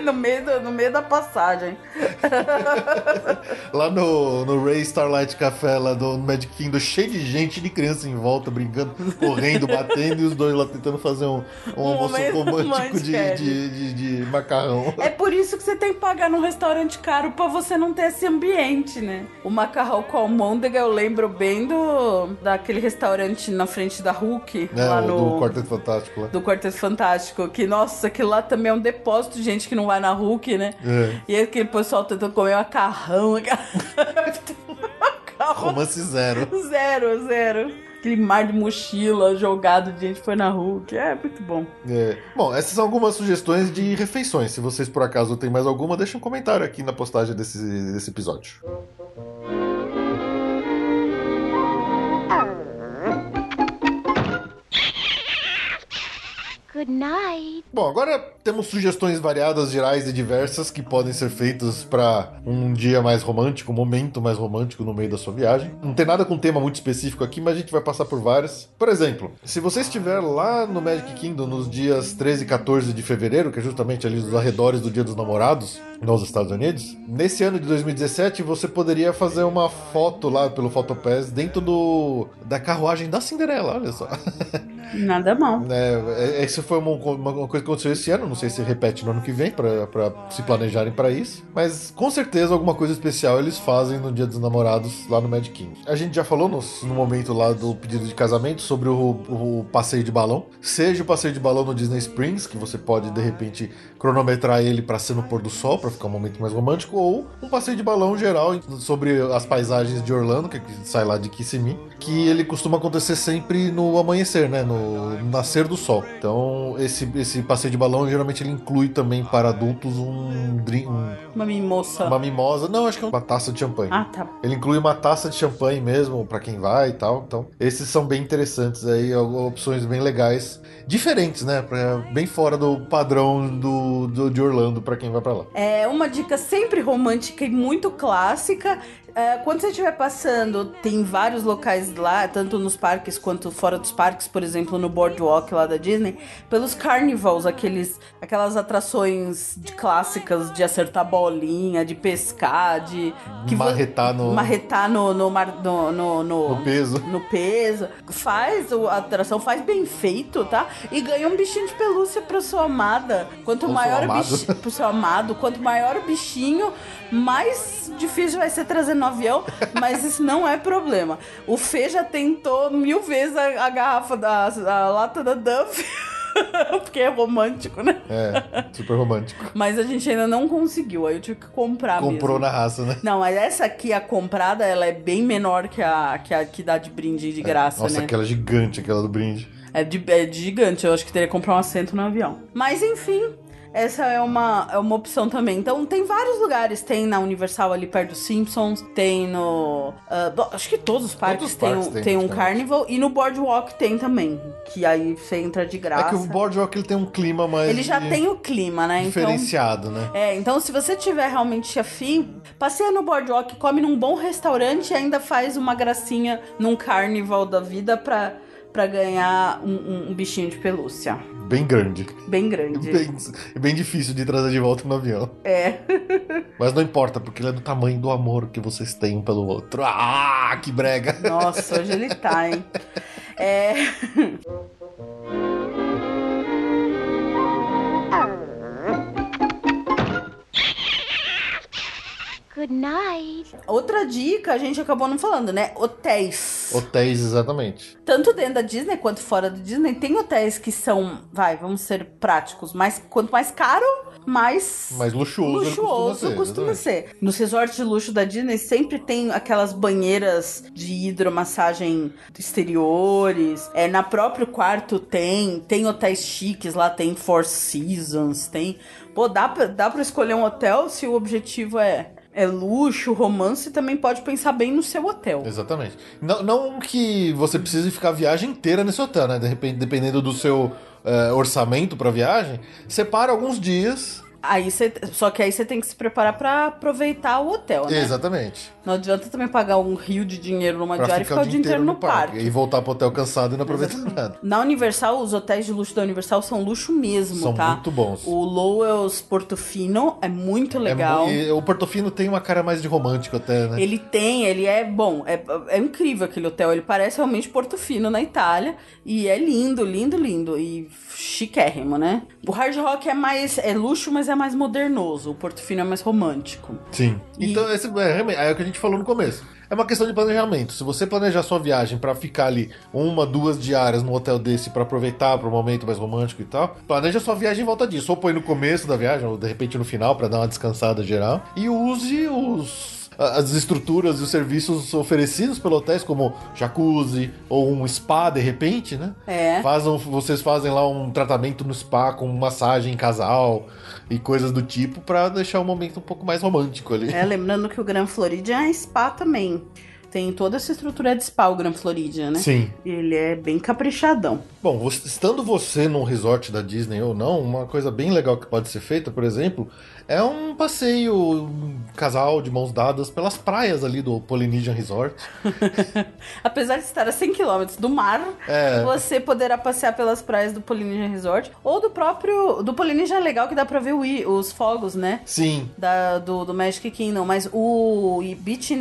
[SPEAKER 1] (laughs)
[SPEAKER 2] No meio, do- no meio da passagem. (laughs)
[SPEAKER 1] Lá no, no Ray Starlight Café, lá do Magic Kingdom, cheio de gente, de criança em volta, brincando, correndo, batendo, e os dois lá tentando fazer um, um almoço
[SPEAKER 2] momento
[SPEAKER 1] romântico de, de, de, de macarrão.
[SPEAKER 2] É por isso que você tem que pagar num restaurante caro pra você não ter esse ambiente, né? O macarrão com almôndega eu lembro bem do daquele restaurante na frente da Hulk,
[SPEAKER 1] É,
[SPEAKER 2] lá no
[SPEAKER 1] do Quarteto Fantástico lá.
[SPEAKER 2] do Quarteto Fantástico, que nossa, aquilo lá também é um depósito de gente que não vai na Hulk, né?
[SPEAKER 1] É.
[SPEAKER 2] E aquele pessoal tentando comer macarrão, (laughs) macarrão
[SPEAKER 1] Romance zero.
[SPEAKER 2] zero, zero. Aquele mar de mochila jogado de gente foi na Hulk. É muito bom.
[SPEAKER 1] É. Bom, essas são algumas sugestões de refeições. Se vocês por acaso têm mais alguma, deixa um comentário aqui na postagem desse, desse episódio.
[SPEAKER 5] Good night.
[SPEAKER 1] Bom, agora temos sugestões variadas, gerais e diversas que podem ser feitas para um dia mais romântico, um momento mais romântico no meio da sua viagem. Não tem nada com tema muito específico aqui, mas a gente vai passar por várias. Por exemplo, se você estiver lá no Magic Kingdom nos dias 13 e 14 de fevereiro, que é justamente ali nos arredores do Dia dos Namorados nos Estados Unidos, nesse ano de 2017 você poderia fazer uma foto lá pelo Photopass dentro do da carruagem da Cinderela, olha só. (laughs)
[SPEAKER 2] Nada mal.
[SPEAKER 1] É, é, isso foi uma, uma- coisa que aconteceu esse ano, não sei se repete no ano que vem, pra se planejarem pra isso. Mas com certeza alguma coisa especial eles fazem no Dia dos Namorados lá no Magic Kingdom. A gente já falou no, no momento lá do pedido de casamento sobre o, o passeio de balão. Seja o passeio de balão no Disney Springs, que você pode de repente cronometrar ele pra ser no pôr do sol, pra ficar um momento mais romântico, ou um passeio de balão geral sobre as paisagens de Orlando, que que sai lá de Kissimmee, que ele costuma acontecer sempre no amanhecer, né? No nascer do sol. Então, esse, esse passeio de balão geralmente ele inclui também para adultos um, drink, um-
[SPEAKER 2] Uma mimoça.
[SPEAKER 1] uma mimosa. Não, acho que é uma taça de champanhe.
[SPEAKER 2] Ah, tá.
[SPEAKER 1] Ele inclui uma taça de champanhe mesmo pra quem vai e tal. Então, esses são bem interessantes aí, opções bem legais, diferentes, né? Pra- bem fora do padrão do, do- de Orlando pra quem vai pra lá.
[SPEAKER 2] É uma dica sempre romântica e muito clássica. É, quando você estiver passando, tem vários locais lá, tanto nos parques quanto fora dos parques, por exemplo, no Boardwalk lá da Disney, pelos carnivals, aqueles, aquelas atrações de clássicas de acertar bolinha, de pescar, de. vo-
[SPEAKER 1] Marretar no-
[SPEAKER 2] Marretar no, no, no, no, no-
[SPEAKER 1] No peso.
[SPEAKER 2] no peso. Faz a atração, faz bem feito, tá? E ganha um bichinho de pelúcia pra sua amada. Quanto
[SPEAKER 1] Ou
[SPEAKER 2] maior o bichinho. Pro seu amado, quanto maior o bichinho, mais difícil vai ser trazer no avião. Mas isso não é problema. O Fê já tentou mil vezes a, a garrafa da a lata da Duff. (laughs) Porque é romântico, né?
[SPEAKER 1] É, super romântico.
[SPEAKER 2] Mas a gente ainda não conseguiu. Aí eu tive que comprar
[SPEAKER 1] Comprou
[SPEAKER 2] mesmo.
[SPEAKER 1] na raça, né?
[SPEAKER 2] Não, mas essa aqui, a comprada, ela é bem menor que a que, a, que dá de brinde de graça,
[SPEAKER 1] Nossa,
[SPEAKER 2] né?
[SPEAKER 1] aquela gigante, aquela do brinde.
[SPEAKER 2] É, de, é de gigante, eu acho que teria que comprar um assento no avião. Mas enfim, essa é uma, é uma opção também. Então tem vários lugares, tem na Universal ali perto dos Simpsons, tem no. bom, acho que todos os parques
[SPEAKER 1] os
[SPEAKER 2] tem,
[SPEAKER 1] parques
[SPEAKER 2] um-
[SPEAKER 1] tem,
[SPEAKER 2] tem um. Carnival e no Boardwalk tem também. Que aí você entra de graça.
[SPEAKER 1] É que o Boardwalk ele tem um clima mais
[SPEAKER 2] Ele já
[SPEAKER 1] de-
[SPEAKER 2] tem o clima, né? Então.
[SPEAKER 1] diferenciado, né?
[SPEAKER 2] É, então se você tiver realmente afim, passeia no Boardwalk, come num bom restaurante e ainda faz uma gracinha num carnival da vida pra, pra ganhar um, um- bichinho de pelúcia.
[SPEAKER 1] Bem grande.
[SPEAKER 2] Bem grande.
[SPEAKER 1] Bem, bem difícil de trazer de volta no avião.
[SPEAKER 2] É. (laughs)
[SPEAKER 1] Mas não importa, porque ele é do tamanho do amor que vocês têm um pelo outro. Ah, que brega!
[SPEAKER 2] Nossa, hoje ele tá, hein? É. (laughs)
[SPEAKER 5] Good night.
[SPEAKER 2] Outra dica, a gente acabou não falando, né? Hotéis.
[SPEAKER 1] Hotéis, exatamente.
[SPEAKER 2] Tanto dentro da Disney quanto fora da Disney, tem hotéis que são, vai, vamos ser práticos, mas quanto mais caro, mais
[SPEAKER 1] Mais luxuoso,
[SPEAKER 2] luxuoso costuma,
[SPEAKER 1] exatamente.
[SPEAKER 2] ser. Nos resorts de luxo da Disney sempre tem aquelas banheiras de hidromassagem exteriores. É, na próprio quarto tem, tem hotéis chiques lá, tem Four Seasons, tem. Pô, dá pra, dá pra escolher um hotel se o objetivo é. É luxo, romance, também pode pensar bem no seu hotel.
[SPEAKER 1] Exatamente. Não, não que você precise ficar a viagem inteira nesse hotel, né? De repente, dependendo do seu eh, orçamento pra viagem, separa alguns dias.
[SPEAKER 2] Aí você, só que aí você tem que se preparar pra aproveitar o hotel, né?
[SPEAKER 1] Exatamente.
[SPEAKER 2] Não adianta também pagar um rio de dinheiro numa
[SPEAKER 1] Pra
[SPEAKER 2] diária e ficar o dia inteiro no parque.
[SPEAKER 1] E voltar pro hotel cansado e não aproveitar nada.
[SPEAKER 2] Na Universal, os hotéis de luxo da Universal são luxo mesmo,
[SPEAKER 1] São
[SPEAKER 2] tá?
[SPEAKER 1] muito bons.
[SPEAKER 2] O Lowell's Portofino é muito legal.
[SPEAKER 1] É mu- e o Portofino tem uma cara mais de romântico até, né?
[SPEAKER 2] Ele tem, ele é bom, é, é incrível aquele hotel. Ele parece realmente Portofino na Itália. E é lindo, lindo, lindo. E chiquérrimo, né? O Hard Rock é mais. é luxo, mas é mais modernoso. O Portofino é mais romântico.
[SPEAKER 1] Sim.
[SPEAKER 2] E-
[SPEAKER 1] Então, esse é, é o que a gente falou no começo. É uma questão de planejamento. Se você planejar sua viagem pra ficar ali uma, duas diárias num hotel desse pra aproveitar para um momento mais romântico e tal, planeja sua viagem em volta disso. Ou põe no começo da viagem, ou de repente no final pra dar uma descansada geral. E use os as estruturas e os serviços oferecidos pelo hotéis, como jacuzzi ou um spa de repente, né?
[SPEAKER 2] É.
[SPEAKER 1] Fazam, vocês fazem lá um tratamento no spa com massagem em casal e coisas do tipo pra deixar o momento um pouco mais romântico ali.
[SPEAKER 2] É, lembrando que o Grand Floridian é spa também. Tem toda essa estrutura de spa, o Grand Floridian, né?
[SPEAKER 1] Sim.
[SPEAKER 2] Ele é bem caprichadão.
[SPEAKER 1] Bom, estando você num resort da Disney ou não, uma coisa bem legal que pode ser feita, por exemplo, é um passeio um casal de mãos dadas pelas praias ali do Polynesian Resort. (laughs)
[SPEAKER 2] Apesar de estar a 100 km do mar,
[SPEAKER 1] É.
[SPEAKER 2] você poderá passear pelas praias do Polynesian Resort. Ou do próprio. Do Polynesian é legal que dá pra ver o os fogos, né?
[SPEAKER 1] Sim.
[SPEAKER 2] Da, do, do Magic Kingdom. Mas o Beach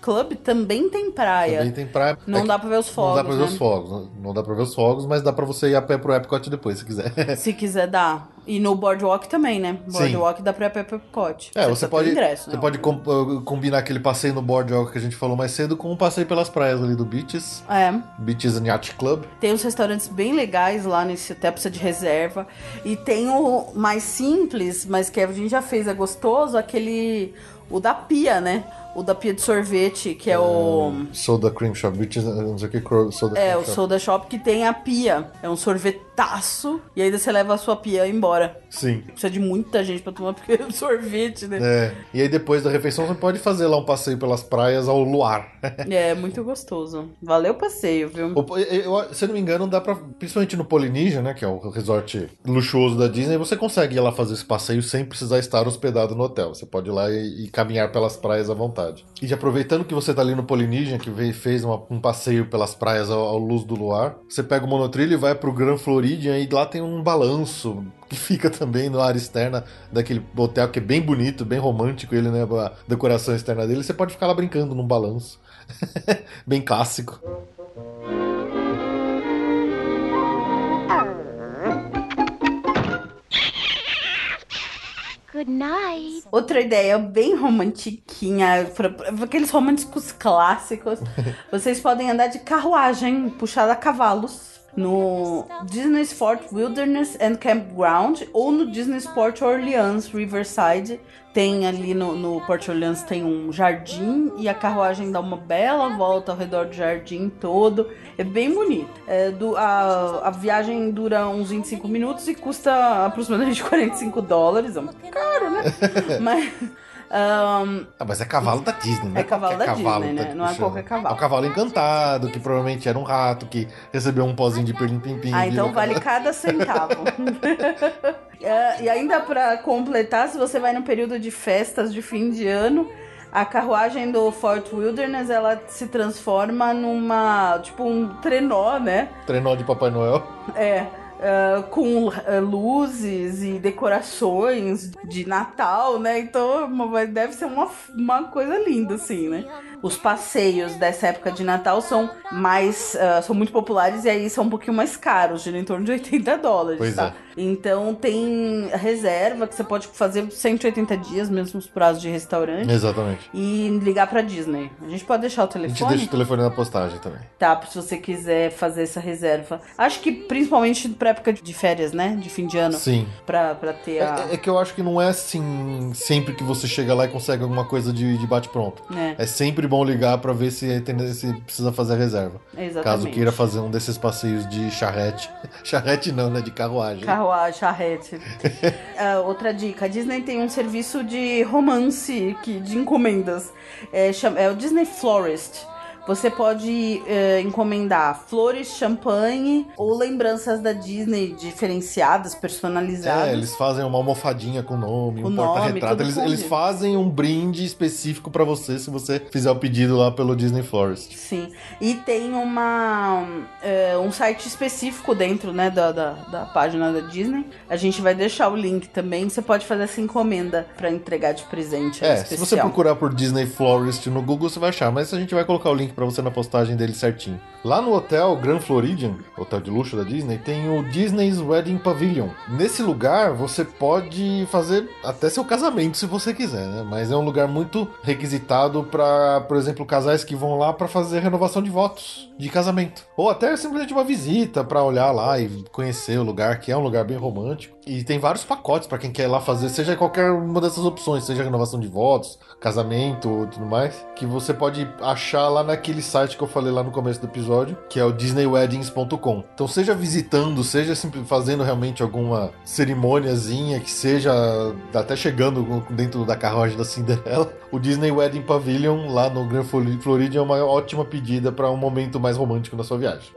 [SPEAKER 2] Club também tem praia.
[SPEAKER 1] Também tem praia.
[SPEAKER 2] Não
[SPEAKER 1] É
[SPEAKER 2] dá pra ver os fogos.
[SPEAKER 1] Não dá pra ver
[SPEAKER 2] né?
[SPEAKER 1] os fogos. Não- dá pra ver os fogos, mas dá pra você ir a pé pro Epcot depois, se quiser.
[SPEAKER 2] Se quiser dar. E no Boardwalk também, né?
[SPEAKER 1] Sim.
[SPEAKER 2] Boardwalk dá pra Epcot.
[SPEAKER 1] É, você pode,
[SPEAKER 2] ingresso,
[SPEAKER 1] você
[SPEAKER 2] né?
[SPEAKER 1] pode com- uh, combinar aquele passeio no boardwalk que a gente falou mais cedo com um passeio pelas praias ali do Beaches.
[SPEAKER 2] É.
[SPEAKER 1] Beaches and Yacht Club.
[SPEAKER 2] Tem uns restaurantes bem legais lá nesse até precisa de reserva. E tem o mais simples, mas que a gente já fez, é gostoso, aquele. O da pia, né? O da pia de sorvete, que é o.
[SPEAKER 1] Soda Cream Shop. Não sei o que, Soda
[SPEAKER 2] É, o. Soda Shop que tem a pia. É um sorvetaço. E aí você leva a sua pia embora.
[SPEAKER 1] Sim.
[SPEAKER 2] Precisa de muita gente pra tomar porque é sorvete, né?
[SPEAKER 1] É, e aí depois da refeição você pode fazer lá um passeio pelas praias ao luar. (laughs)
[SPEAKER 2] É, muito gostoso. Valeu o passeio, viu?
[SPEAKER 1] O- eu- se eu não me engano, dá pra. Principalmente no Polynesian, né? Que é o resort luxuoso da Disney, você consegue ir lá fazer esse passeio sem precisar estar hospedado no hotel. Você pode ir lá e, e caminhar pelas praias à vontade. E já aproveitando que você tá ali no Polynesian, que veio, fez uma- um passeio pelas praias ao, ao luz do luar, você pega o monotrilho e vai pro Grand Floridian e lá tem um balanço que (laughs) fica também no área externa daquele hotel que é bem bonito, bem romântico ele, né? A decoração externa dele. Você pode ficar lá brincando num balanço. (laughs) bem clássico.
[SPEAKER 5] Good night.
[SPEAKER 2] Outra ideia bem romantiquinha, pra- pra aqueles românticos clássicos. (laughs) Vocês podem andar de carruagem puxada a cavalos no Disney Sport Wilderness and Campground ou no Disney Sport Orleans Riverside. Tem ali no, no Port Orleans tem um jardim e a carruagem dá uma bela volta ao redor do jardim todo. É bem bonito. É, do- a, a viagem dura uns 25 minutos e custa aproximadamente (laughs) 45 dólares. É um pouco caro, né? (laughs) Mas. Ahn,
[SPEAKER 1] Ah, mas é cavalo da Disney, né?
[SPEAKER 2] É cavalo da Disney, né? Não é qualquer cavalo.
[SPEAKER 1] É um cavalo encantado, que provavelmente era um rato, que recebeu um pozinho de pirlim-pim-pim.
[SPEAKER 2] Ah, então vale
[SPEAKER 1] cavalo.
[SPEAKER 2] cada centavo. (laughs) É, e ainda pra completar, se você vai no período de festas de fim de ano, A carruagem do Fort Wilderness, ela se transforma numa, tipo, um trenó, né?
[SPEAKER 1] Trenó de Papai Noel.
[SPEAKER 2] É. ah, com ah, luzes e decorações de Natal, né? Então uma- deve ser uma, uma coisa linda, assim, né? Os passeios dessa época de Natal são mais. ah, são muito populares e aí são um pouquinho mais caros, giram em torno de 80 dólares,
[SPEAKER 1] Pois
[SPEAKER 2] tá?
[SPEAKER 1] é.
[SPEAKER 2] Então tem reserva que você pode fazer 180 dias, mesmo os prazos de restaurante.
[SPEAKER 1] Exatamente.
[SPEAKER 2] E ligar pra Disney. A gente pode deixar o
[SPEAKER 1] A
[SPEAKER 2] telefone?
[SPEAKER 1] gente deixa o telefone na postagem também.
[SPEAKER 2] Tá, se você quiser fazer essa reserva. Acho que principalmente pra época de férias, né? De fim de ano.
[SPEAKER 1] Sim.
[SPEAKER 2] Pra, pra ter a.
[SPEAKER 1] É, é que eu acho que não é assim sempre que você chega lá e consegue alguma coisa de, de bate-pronto.
[SPEAKER 2] É.
[SPEAKER 1] É sempre bom ligar pra ver se, tem- se precisa fazer a reserva.
[SPEAKER 2] Exatamente.
[SPEAKER 1] Caso queira fazer um desses passeios de charrete. (laughs) charrete não, né? De carruagem.
[SPEAKER 2] Carruagem, charrete. (laughs) Ah, outra dica: a Disney tem um serviço de romance que, de encomendas. É, chama- é o Disney Florist. Você pode eh, encomendar flores, champanhe ou lembranças da Disney diferenciadas, personalizadas.
[SPEAKER 1] É, eles fazem uma almofadinha com nome,
[SPEAKER 2] O
[SPEAKER 1] um porta-retrato. Eles, eles fazem um brinde específico pra você se você fizer o pedido lá pelo Disney Florist.
[SPEAKER 2] Sim. E tem uma é, um site específico dentro né, da, da, da página da Disney. A gente vai deixar o link também. Você pode fazer essa encomenda pra entregar de presente.
[SPEAKER 1] É, se
[SPEAKER 2] especial.
[SPEAKER 1] você procurar por Disney Florist no Google, você vai achar, mas a gente vai colocar o link pra você na postagem dele certinho. Lá no hotel Grand Floridian, hotel de luxo da Disney, tem o Disney's Wedding Pavilion. Nesse lugar, você pode fazer até seu casamento se você quiser, né? Mas é um lugar muito requisitado pra, por exemplo, casais que vão lá pra fazer renovação de votos de casamento. Ou até simplesmente uma visita pra olhar lá e conhecer o lugar, que é um lugar bem romântico. E tem vários pacotes pra quem quer ir lá fazer, seja qualquer uma dessas opções, seja renovação de votos, casamento tudo mais, que você pode achar lá naquele site que eu falei lá no começo do episódio, que é o disneyweddings.com. Então, seja visitando, seja fazendo realmente alguma cerimôniazinha que seja até chegando dentro da carruagem da Cinderela, o Disney Wedding Pavilion lá no Grand Flor- Floridian é uma ótima pedida para um momento mais romântico na sua viagem.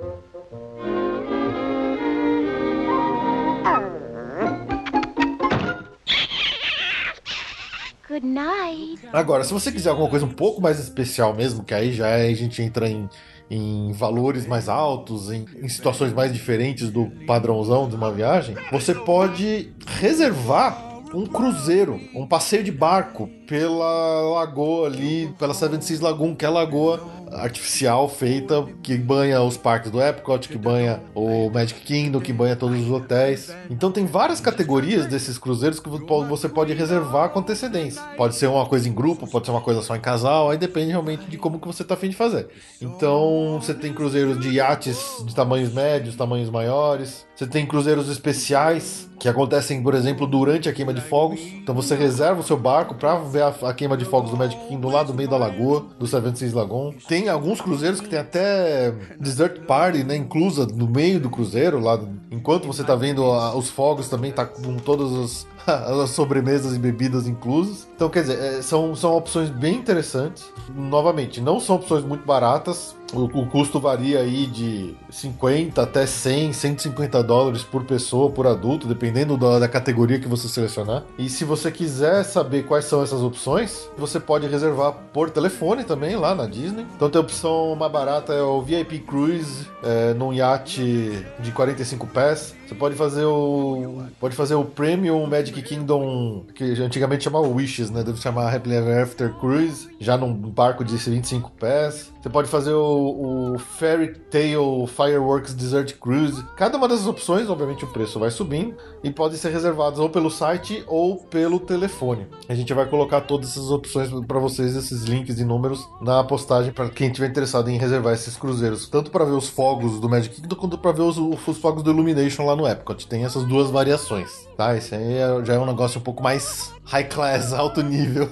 [SPEAKER 5] Good night.
[SPEAKER 1] Agora, se você quiser alguma coisa um pouco mais especial mesmo, que aí já é- a gente entra em, em valores mais altos, em, em situações mais diferentes do padrãozão de uma viagem, você pode reservar um cruzeiro, um passeio de barco pela lagoa ali, pela Seven Seas Lagoon, que é a lagoa artificial feita que banha os parques do Epcot, que banha o Magic Kingdom, que banha todos os hotéis. Então tem várias categorias desses cruzeiros que vo- você pode reservar com antecedência. Pode ser uma coisa em grupo, pode ser uma coisa só em casal, aí depende realmente de como que você tá afim de fazer. Então você tem cruzeiros de iates de tamanhos médios, tamanhos maiores. Você tem cruzeiros especiais que acontecem, por exemplo, durante a queima de fogos. Então você reserva o seu barco para ver a, a queima de fogos do Magic Kingdom lá do meio da lagoa, do Seven Seas Lagoon. Tem alguns cruzeiros que tem até dessert party, né, inclusa no meio do cruzeiro, lá enquanto você tá vendo a- os fogos também tá com todas as, (laughs) as sobremesas e bebidas inclusas. Então, quer dizer, é, são, são opções bem interessantes. Novamente, não são opções muito baratas. O, o custo varia aí de 50 até 100, 150 dólares por pessoa, por adulto, dependendo da, da categoria que você selecionar. E se você quiser saber quais são essas opções, você pode reservar por telefone também lá na Disney. Então tem a opção mais barata é o VIP Cruise é, num iate de 45 pés. Você pode fazer o pode fazer o Premium Magic Kingdom que antigamente chamava Wishes, né? Deve chamar Happily Ever After Cruise, já num barco de 25 pés. Você pode fazer o, o Fairy Tale Fireworks Desert Cruise. Cada uma dessas opções, obviamente, o preço vai subindo e podem ser reservadas ou pelo site ou pelo telefone. A gente vai colocar todas essas opções para vocês, esses links e números na postagem para quem tiver interessado em reservar esses cruzeiros, tanto para ver os fogos do Magic Kingdom quanto para ver os, os fogos do Illumination lá no Epcot. Tem essas duas variações, tá? Esse aí é- já é um negócio um pouco mais high class, (laughs) alto nível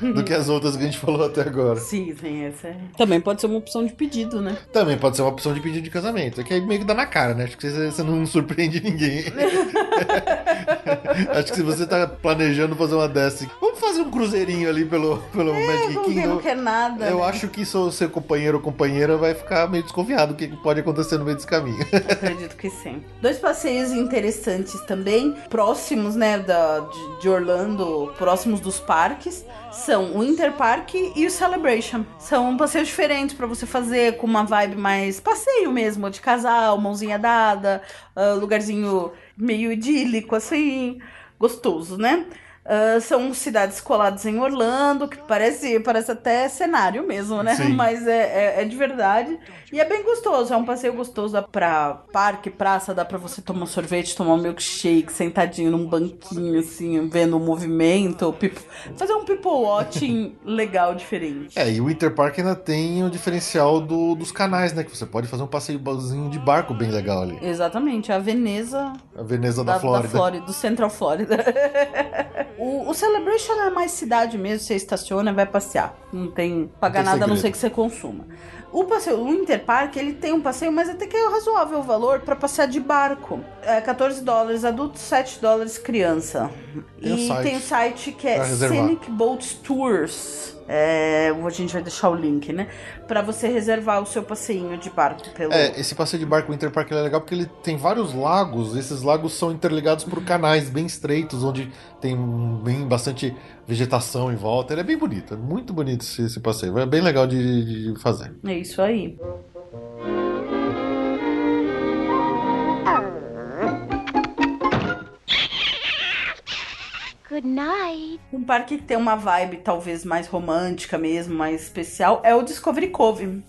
[SPEAKER 1] do que as outras que a gente falou até agora.
[SPEAKER 2] Sim, sim, essa é. Também pode ser uma opção de pedido, né?
[SPEAKER 1] Também pode ser uma opção de pedido de casamento. É que aí meio que dá na cara, né? Acho que você, você não surpreende ninguém. (laughs) Acho que se você tá planejando fazer uma dessa, vamos fazer um cruzeirinho ali pelo, pelo Magic
[SPEAKER 2] Como quem
[SPEAKER 1] Kingdom.
[SPEAKER 2] não quer nada.
[SPEAKER 1] Eu
[SPEAKER 2] né?
[SPEAKER 1] acho que seu, seu companheiro ou companheira vai ficar meio desconfiado do que pode acontecer no meio desse caminho.
[SPEAKER 2] Acredito que sim. Dois passeios interessantes também, próximos, né, da, de, de Orlando, próximos dos parques, são o Inter Park e o Celebration. São passeios diferentes pra você fazer com uma vibe mais passeio mesmo, de casal, mãozinha dada, ah, lugarzinho meio idílico, assim, gostoso, né? Ah, são cidades coladas em Orlando, que parece, parece até cenário mesmo, né?
[SPEAKER 1] Sim. (laughs)
[SPEAKER 2] Mas é, é, é de verdade. E é bem gostoso, é um passeio gostoso. Pra parque, praça, dá pra você tomar sorvete, tomar um milkshake, sentadinho num banquinho, assim, vendo o movimento. pipo- Fazer um people watching (laughs) legal, diferente.
[SPEAKER 1] É, e o Winter Park ainda tem o diferencial do- dos canais, né? Que você pode fazer um passeiozinho de barco bem legal ali.
[SPEAKER 2] Exatamente, a Veneza
[SPEAKER 1] A Veneza da,
[SPEAKER 2] da,
[SPEAKER 1] Flórida.
[SPEAKER 2] da Flórida, do Central Flórida. (laughs) o, o Celebration é mais cidade mesmo, você estaciona e vai passear. Não tem pagar nada a não ser que você consuma. O passeio, o Interpark, ele tem um passeio, mas até que é razoável o valor para passear de barco. É 14 dólares adulto, 7 dólares criança.
[SPEAKER 1] Tem
[SPEAKER 2] e tem o site que é. Scenic Boat Tours. É, a gente vai deixar o link, né? Pra você reservar o seu passeinho de barco pelo.
[SPEAKER 1] É, esse passeio de barco Winter Park ele é legal porque ele tem vários lagos. Esses lagos são interligados por canais bem estreitos, onde tem bem bastante vegetação em volta. Ele é bem bonito, é muito bonito esse, esse passeio. É bem legal de, de fazer.
[SPEAKER 2] É isso aí.
[SPEAKER 5] Good night.
[SPEAKER 2] Um parque que tem uma vibe talvez mais romântica mesmo, mais especial, é o Discovery Cove.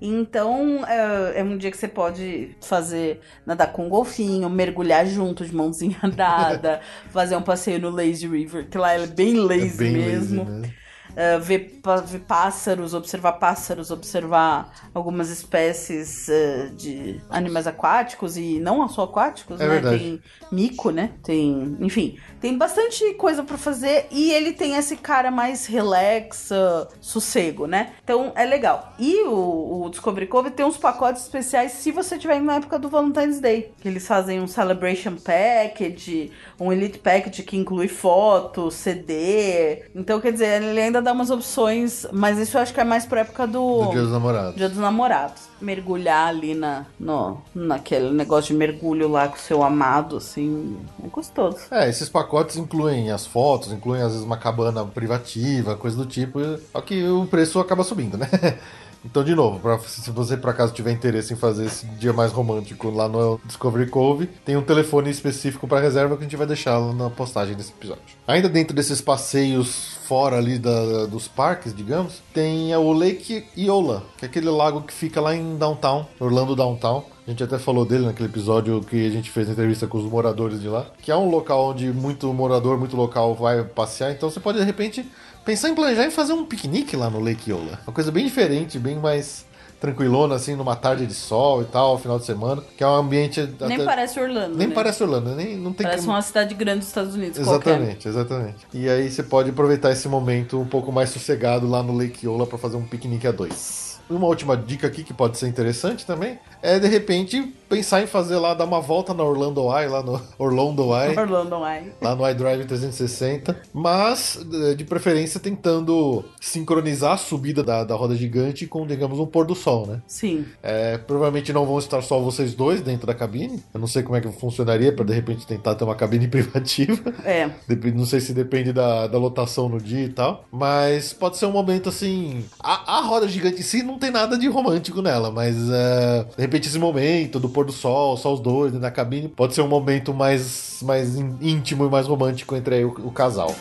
[SPEAKER 2] Então, é, é um dia que você pode fazer, nadar com um golfinho, mergulhar junto de mãozinha (laughs) dada, fazer um passeio no Lazy River, que lá é bem lazy
[SPEAKER 1] é bem
[SPEAKER 2] mesmo.
[SPEAKER 1] lazy, né?
[SPEAKER 2] É, ver, ver pássaros, observar pássaros, observar algumas espécies é, de animais aquáticos e não só aquáticos,
[SPEAKER 1] É
[SPEAKER 2] né?
[SPEAKER 1] verdade.
[SPEAKER 2] Tem mico, né? Tem, enfim, tem bastante coisa pra fazer e ele tem esse cara mais relax, ah, sossego, né? Então é legal. E o, o Discovery Cove tem uns pacotes especiais se você tiver na época do Valentine's Day, que eles fazem um Celebration Package, um Elite Package que inclui foto, CD. Então, quer dizer, ele ainda dá umas opções, mas isso eu acho que é mais pra época do
[SPEAKER 1] Do Dia dos Namorados.
[SPEAKER 2] Dia dos Namorados. Mergulhar ali na, no, naquele negócio de mergulho lá com o seu amado, assim, é gostoso.
[SPEAKER 1] É, esses pacotes incluem as fotos, incluem às vezes uma cabana privativa, coisa do tipo, só que o preço acaba subindo, né? (laughs) Então, de novo, pra- se você por acaso tiver interesse em fazer esse dia mais romântico lá no Discovery Cove, tem um telefone específico para reserva que a gente vai deixar lá na postagem desse episódio. Ainda dentro desses passeios fora ali da- dos parques, digamos, tem o Lake Iola, que é aquele lago que fica lá em Downtown, Orlando Downtown. A gente até falou dele naquele episódio que a gente fez a entrevista com os moradores de lá, que é um local onde muito morador, muito local vai passear, então você pode de repente pensar em planejar e fazer um piquenique lá no Lake Iola. Uma coisa bem diferente, bem mais tranquilona, assim, numa tarde de sol e tal, final de semana, que é um ambiente...
[SPEAKER 2] Nem
[SPEAKER 1] até-
[SPEAKER 2] parece Orlando.
[SPEAKER 1] Nem
[SPEAKER 2] né?
[SPEAKER 1] parece Orlando, nem, não tem
[SPEAKER 2] Parece
[SPEAKER 1] que...
[SPEAKER 2] uma cidade grande dos Estados Unidos. qualquer.
[SPEAKER 1] Exatamente, exatamente. E aí você pode aproveitar esse momento um pouco mais sossegado lá no Lake Yola para fazer um piquenique a dois. Uma última dica aqui que pode ser interessante também é de repente pensar em fazer lá, dar uma volta na Orlando Eye, lá no (laughs) Orlando Eye,
[SPEAKER 2] Orlando Eye.
[SPEAKER 1] lá no iDrive 360, mas de preferência tentando sincronizar a subida da, da roda gigante com, digamos, um pôr do sol, né?
[SPEAKER 2] Sim.
[SPEAKER 1] É, provavelmente não vão estar só vocês dois dentro da cabine. Eu não sei como é que funcionaria para de repente tentar ter uma cabine (laughs) privativa.
[SPEAKER 2] É.
[SPEAKER 1] Dep- Não sei se depende da, da lotação no dia e tal. Mas pode ser um momento assim. A, a roda gigante em si não tem nada de romântico nela, mas é, de repente esse momento do pôr do sol, só os dois da cabine, pode ser um momento mais, mais ín- íntimo e mais romântico entre o, o casal.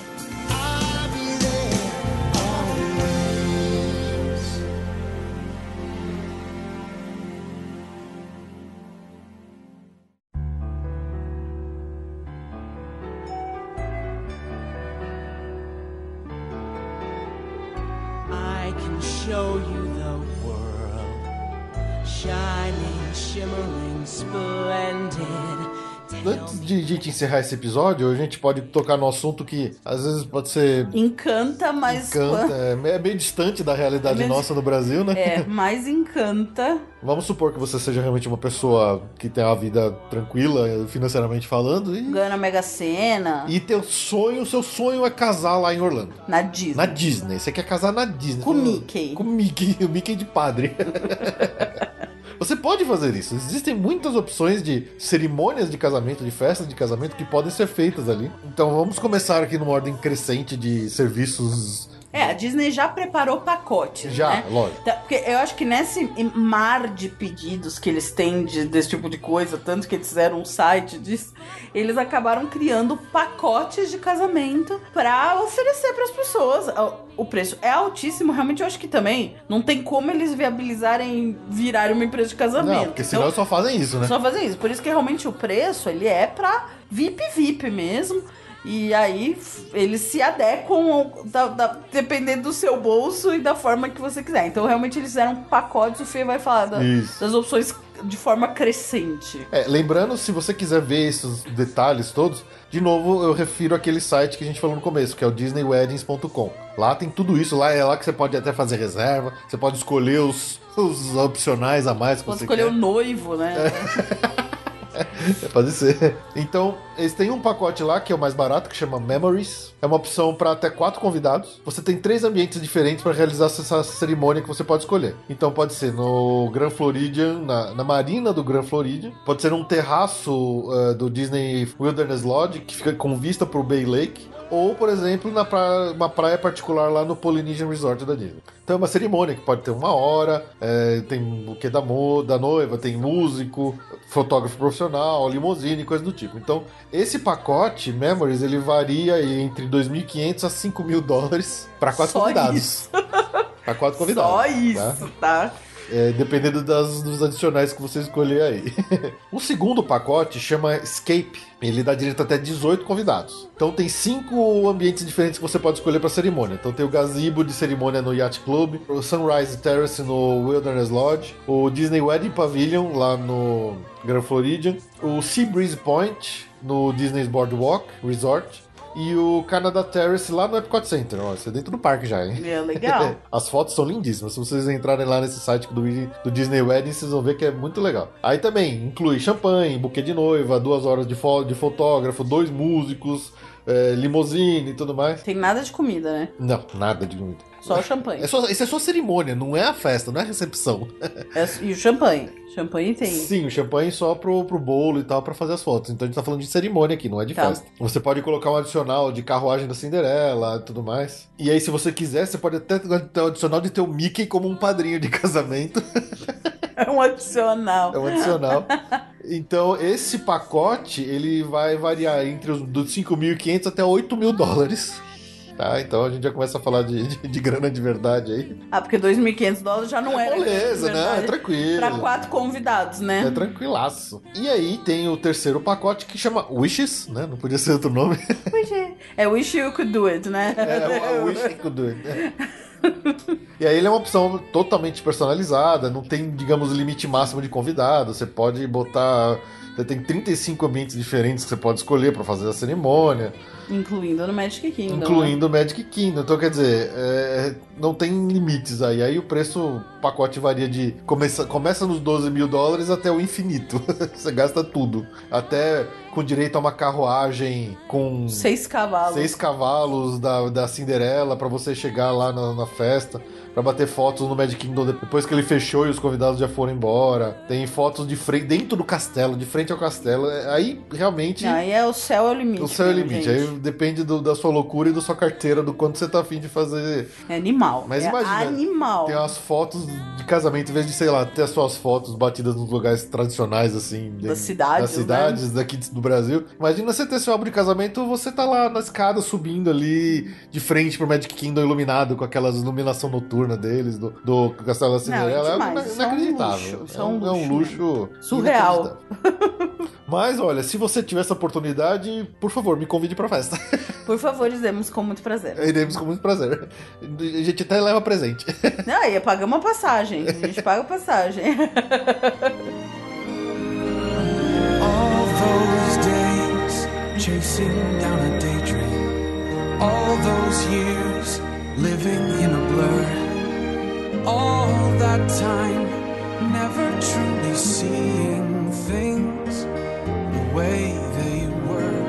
[SPEAKER 8] Show you
[SPEAKER 1] Antes de a gente encerrar esse episódio, a gente pode tocar no assunto que às vezes pode ser
[SPEAKER 2] Encanta, mas.
[SPEAKER 1] encanta, (laughs) é é meio distante da realidade
[SPEAKER 2] É
[SPEAKER 1] nossa no Brasil, né?
[SPEAKER 2] É, mais encanta. (laughs)
[SPEAKER 1] Vamos supor que você seja realmente uma pessoa que tem uma vida tranquila, financeiramente falando, e,
[SPEAKER 2] Ganha na Mega Sena.
[SPEAKER 1] e teu sonho, seu sonho é casar lá em Orlando.
[SPEAKER 2] Na Disney.
[SPEAKER 1] Na Disney. Você quer casar na Disney.
[SPEAKER 2] Com o Mickey.
[SPEAKER 1] Com o Mickey, (laughs) o Mickey de padre. Você pode fazer isso. Existem muitas opções de cerimônias de casamento, de festas de casamento que podem ser feitas ali. Então vamos começar aqui numa ordem crescente de serviços.
[SPEAKER 2] É, a Disney já preparou pacotes,
[SPEAKER 1] Já,
[SPEAKER 2] né?
[SPEAKER 1] lógico.
[SPEAKER 2] Tá, Porque eu acho que nesse mar de pedidos que eles têm de- desse tipo de coisa, tanto que eles fizeram um site disso, eles acabaram criando pacotes de casamento pra oferecer pras pessoas. O- preço é altíssimo, realmente eu acho que também não tem como eles viabilizarem virarem uma empresa de casamento.
[SPEAKER 1] Não, porque senão
[SPEAKER 2] Então,
[SPEAKER 1] só fazem isso, né?
[SPEAKER 2] só fazer isso. Por isso que realmente o preço, ele é pra VIP VIP mesmo. E aí eles se adequam da- da- dependendo do seu bolso e da forma que você quiser. Então realmente eles fizeram pacotes, o Fê vai falar da- das opções de forma crescente.
[SPEAKER 1] É, lembrando, se você quiser ver esses detalhes todos, de novo eu refiro aquele site que a gente falou no começo, que é o disneyweddings.com. Lá tem tudo isso, lá é lá que você pode até fazer reserva, você pode escolher os, os opcionais a mais que
[SPEAKER 2] Pode
[SPEAKER 1] você
[SPEAKER 2] escolher
[SPEAKER 1] quer.
[SPEAKER 2] o noivo, né?
[SPEAKER 1] É, (laughs) (laughs) Pode ser. Então, eles têm um pacote lá que é o mais barato, que chama Memories. É uma opção para até quatro convidados. Você tem três ambientes diferentes para realizar essa cerimônia que você pode escolher. Então, pode ser no Grand Floridian, na, na marina do Grand Floridian. Pode ser num terraço eh, do Disney Wilderness Lodge, que fica com vista para o Bay Lake. Ou, por exemplo, na praia, uma praia particular lá no Polynesian Resort da Disney. Então é uma cerimônia que pode ter uma hora, é, tem o buquê da, mo da noiva, tem músico, fotógrafo profissional, limusine, coisa do tipo. Então, esse pacote, Memories, ele varia entre 2.500 a 5 mil dólares para quatro
[SPEAKER 2] Só
[SPEAKER 1] convidados. Para quatro convidados.
[SPEAKER 2] Só
[SPEAKER 1] tá?
[SPEAKER 2] isso, tá?
[SPEAKER 1] É, dependendo das, dos adicionais que você escolher aí. (laughs) o segundo pacote chama Escape. Ele dá direito até 18 convidados. Então tem cinco ambientes diferentes que você pode escolher para cerimônia. Então tem o gazebo de cerimônia no Yacht Club, o Sunrise Terrace no Wilderness Lodge, o Disney Wedding Pavilion lá no Grand Floridian, o Sea Breeze Point no Disney's Boardwalk Resort e o Canada Terrace lá no Epcot Center. Ó, isso é dentro do parque já, hein?
[SPEAKER 2] É legal. (laughs)
[SPEAKER 1] As fotos são lindíssimas. Se vocês entrarem lá nesse site do, do Disney Wedding, vocês vão ver que é muito legal. Aí também inclui champanhe, buquê de noiva, duas horas de, fo de fotógrafo, dois músicos, é, limousine e tudo mais.
[SPEAKER 2] Tem nada de comida, né?
[SPEAKER 1] Não, nada de muito.
[SPEAKER 2] Só o champanhe.
[SPEAKER 1] É só, isso é só cerimônia, não é a festa, não é a recepção.
[SPEAKER 2] É- e o champanhe. Champanhe tem.
[SPEAKER 1] Sim, o champanhe só pro, pro bolo e tal, pra fazer as fotos. Então a gente tá falando de cerimônia aqui, não é de
[SPEAKER 2] Tá.
[SPEAKER 1] festa. Você pode colocar um adicional de carruagem da Cinderela e tudo mais. E aí, se você quiser, você pode até ter um adicional de ter o Mickey como um padrinho de (laughs) casamento.
[SPEAKER 2] É um adicional.
[SPEAKER 1] É um adicional. Então, esse pacote, ele vai variar entre os dos 5.500 até 8 mil dólares. Tá? Então a gente já começa a falar de, de, de grana de verdade aí.
[SPEAKER 2] Ah, porque 2.500 dólares já não era.
[SPEAKER 1] Beleza, né? É tranquilo.
[SPEAKER 2] Pra quatro convidados, né?
[SPEAKER 1] É tranquilaço. E aí tem o terceiro pacote que chama Wishes, né? Não podia ser outro nome.
[SPEAKER 2] É Wish You Could Do It, né?
[SPEAKER 1] É, o Wish You Could Do It. né? E aí ele é uma opção totalmente personalizada, não tem, digamos, limite máximo de convidados. Você pode botar. Você tem 35 ambientes diferentes que você pode escolher para fazer a cerimônia,
[SPEAKER 2] Incluindo no Magic Kingdom. né?
[SPEAKER 1] incluindo o Magic Kingdom. Então, quer dizer, é, não tem limites aí. Aí o preço, o pacote varia de. Começa, começa nos 12 mil dólares até o infinito. (laughs) você gasta tudo. Até com direito a uma carruagem com
[SPEAKER 2] Seis cavalos.
[SPEAKER 1] seis cavalos da, da Cinderela pra você chegar lá na, na festa, pra bater fotos no Magic Kingdom depois que ele fechou e os convidados já foram embora. Tem fotos de frente dentro do castelo, de frente ao castelo. É, Aí realmente
[SPEAKER 2] Aí é o céu é o limite.
[SPEAKER 1] o céu é o
[SPEAKER 2] mesmo,
[SPEAKER 1] limite.
[SPEAKER 2] gente.
[SPEAKER 1] Aí depende do- da sua loucura e da sua carteira, do quanto você tá afim de fazer.
[SPEAKER 2] É animal.
[SPEAKER 1] Mas
[SPEAKER 2] é
[SPEAKER 1] imagina,
[SPEAKER 2] Animal.
[SPEAKER 1] Tem umas fotos de casamento, em vez de, sei lá, ter as suas fotos batidas nos lugares tradicionais, assim. de-
[SPEAKER 2] Das cidades,
[SPEAKER 1] Das cidades daqui do Brasil. Imagina você ter seu álbum de casamento, você tá lá na escada subindo ali, de frente pro Magic Kingdom iluminado, com aquelas iluminação noturna deles, do, do Castelo da Cinderela.
[SPEAKER 2] é
[SPEAKER 1] é
[SPEAKER 2] é um
[SPEAKER 1] inacreditável.
[SPEAKER 2] isso
[SPEAKER 1] é, um, é um luxo.
[SPEAKER 2] Surreal.
[SPEAKER 1] Mas olha, se você tiver essa oportunidade, por favor, me convide pra festa.
[SPEAKER 2] Por favor, dizemos com muito prazer.
[SPEAKER 1] Iremos com muito prazer. A gente até leva presente.
[SPEAKER 2] Não, aí pagamos a passagem. A gente paga a passagem. (laughs)
[SPEAKER 6] seeing things the way they were.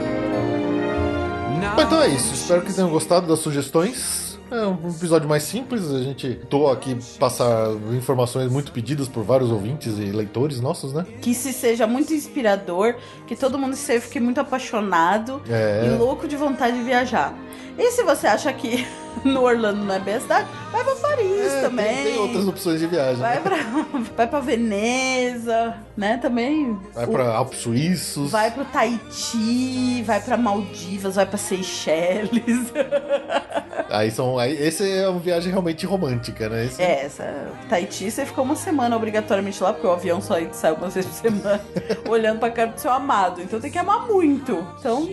[SPEAKER 1] Então é isso. Espero que tenham gostado das sugestões. É um episódio mais simples. A gente tô aqui passar informações muito pedidas por vários ouvintes e leitores nossos, né?
[SPEAKER 2] Que se seja muito inspirador, que todo mundo se fique muito apaixonado
[SPEAKER 1] É.
[SPEAKER 2] e louco de vontade de viajar. E se você acha que (laughs) no Orlando não é bem a cidade, vai pra Paris
[SPEAKER 1] É,
[SPEAKER 2] também.
[SPEAKER 1] Tem, tem outras opções de viagem.
[SPEAKER 2] Vai
[SPEAKER 1] né?
[SPEAKER 2] pra, (laughs) vai pra Veneza, né? Também.
[SPEAKER 1] Vai
[SPEAKER 2] O-
[SPEAKER 1] pra Alpes Suíços.
[SPEAKER 2] Vai pro Tahiti, vai pra Maldivas, vai pra Seychelles. (laughs)
[SPEAKER 1] Aí são. Aí, esse é uma viagem realmente romântica, né? Esse-
[SPEAKER 2] É, essa Tahiti você ficou uma semana obrigatoriamente lá, porque o avião só (laughs) sai uma vez por semana, olhando pra cara do seu amado. Então tem que amar muito. Então.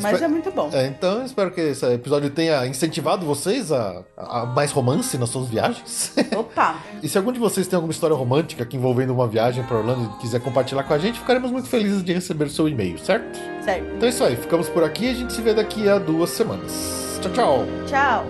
[SPEAKER 2] Mas é muito bom.
[SPEAKER 1] É, então espero que esse episódio tenha incentivado vocês a, a mais romance nas suas viagens. (laughs)
[SPEAKER 2] Opa!
[SPEAKER 1] e se algum de vocês tem alguma história romântica que envolvendo uma viagem para Orlando e quiser compartilhar com a gente, ficaremos muito felizes de receber o seu e-mail, certo?
[SPEAKER 2] Certo.
[SPEAKER 1] Então é isso aí, ficamos por aqui e a gente se vê daqui a duas semanas. Tchau, tchau!
[SPEAKER 2] Tchau!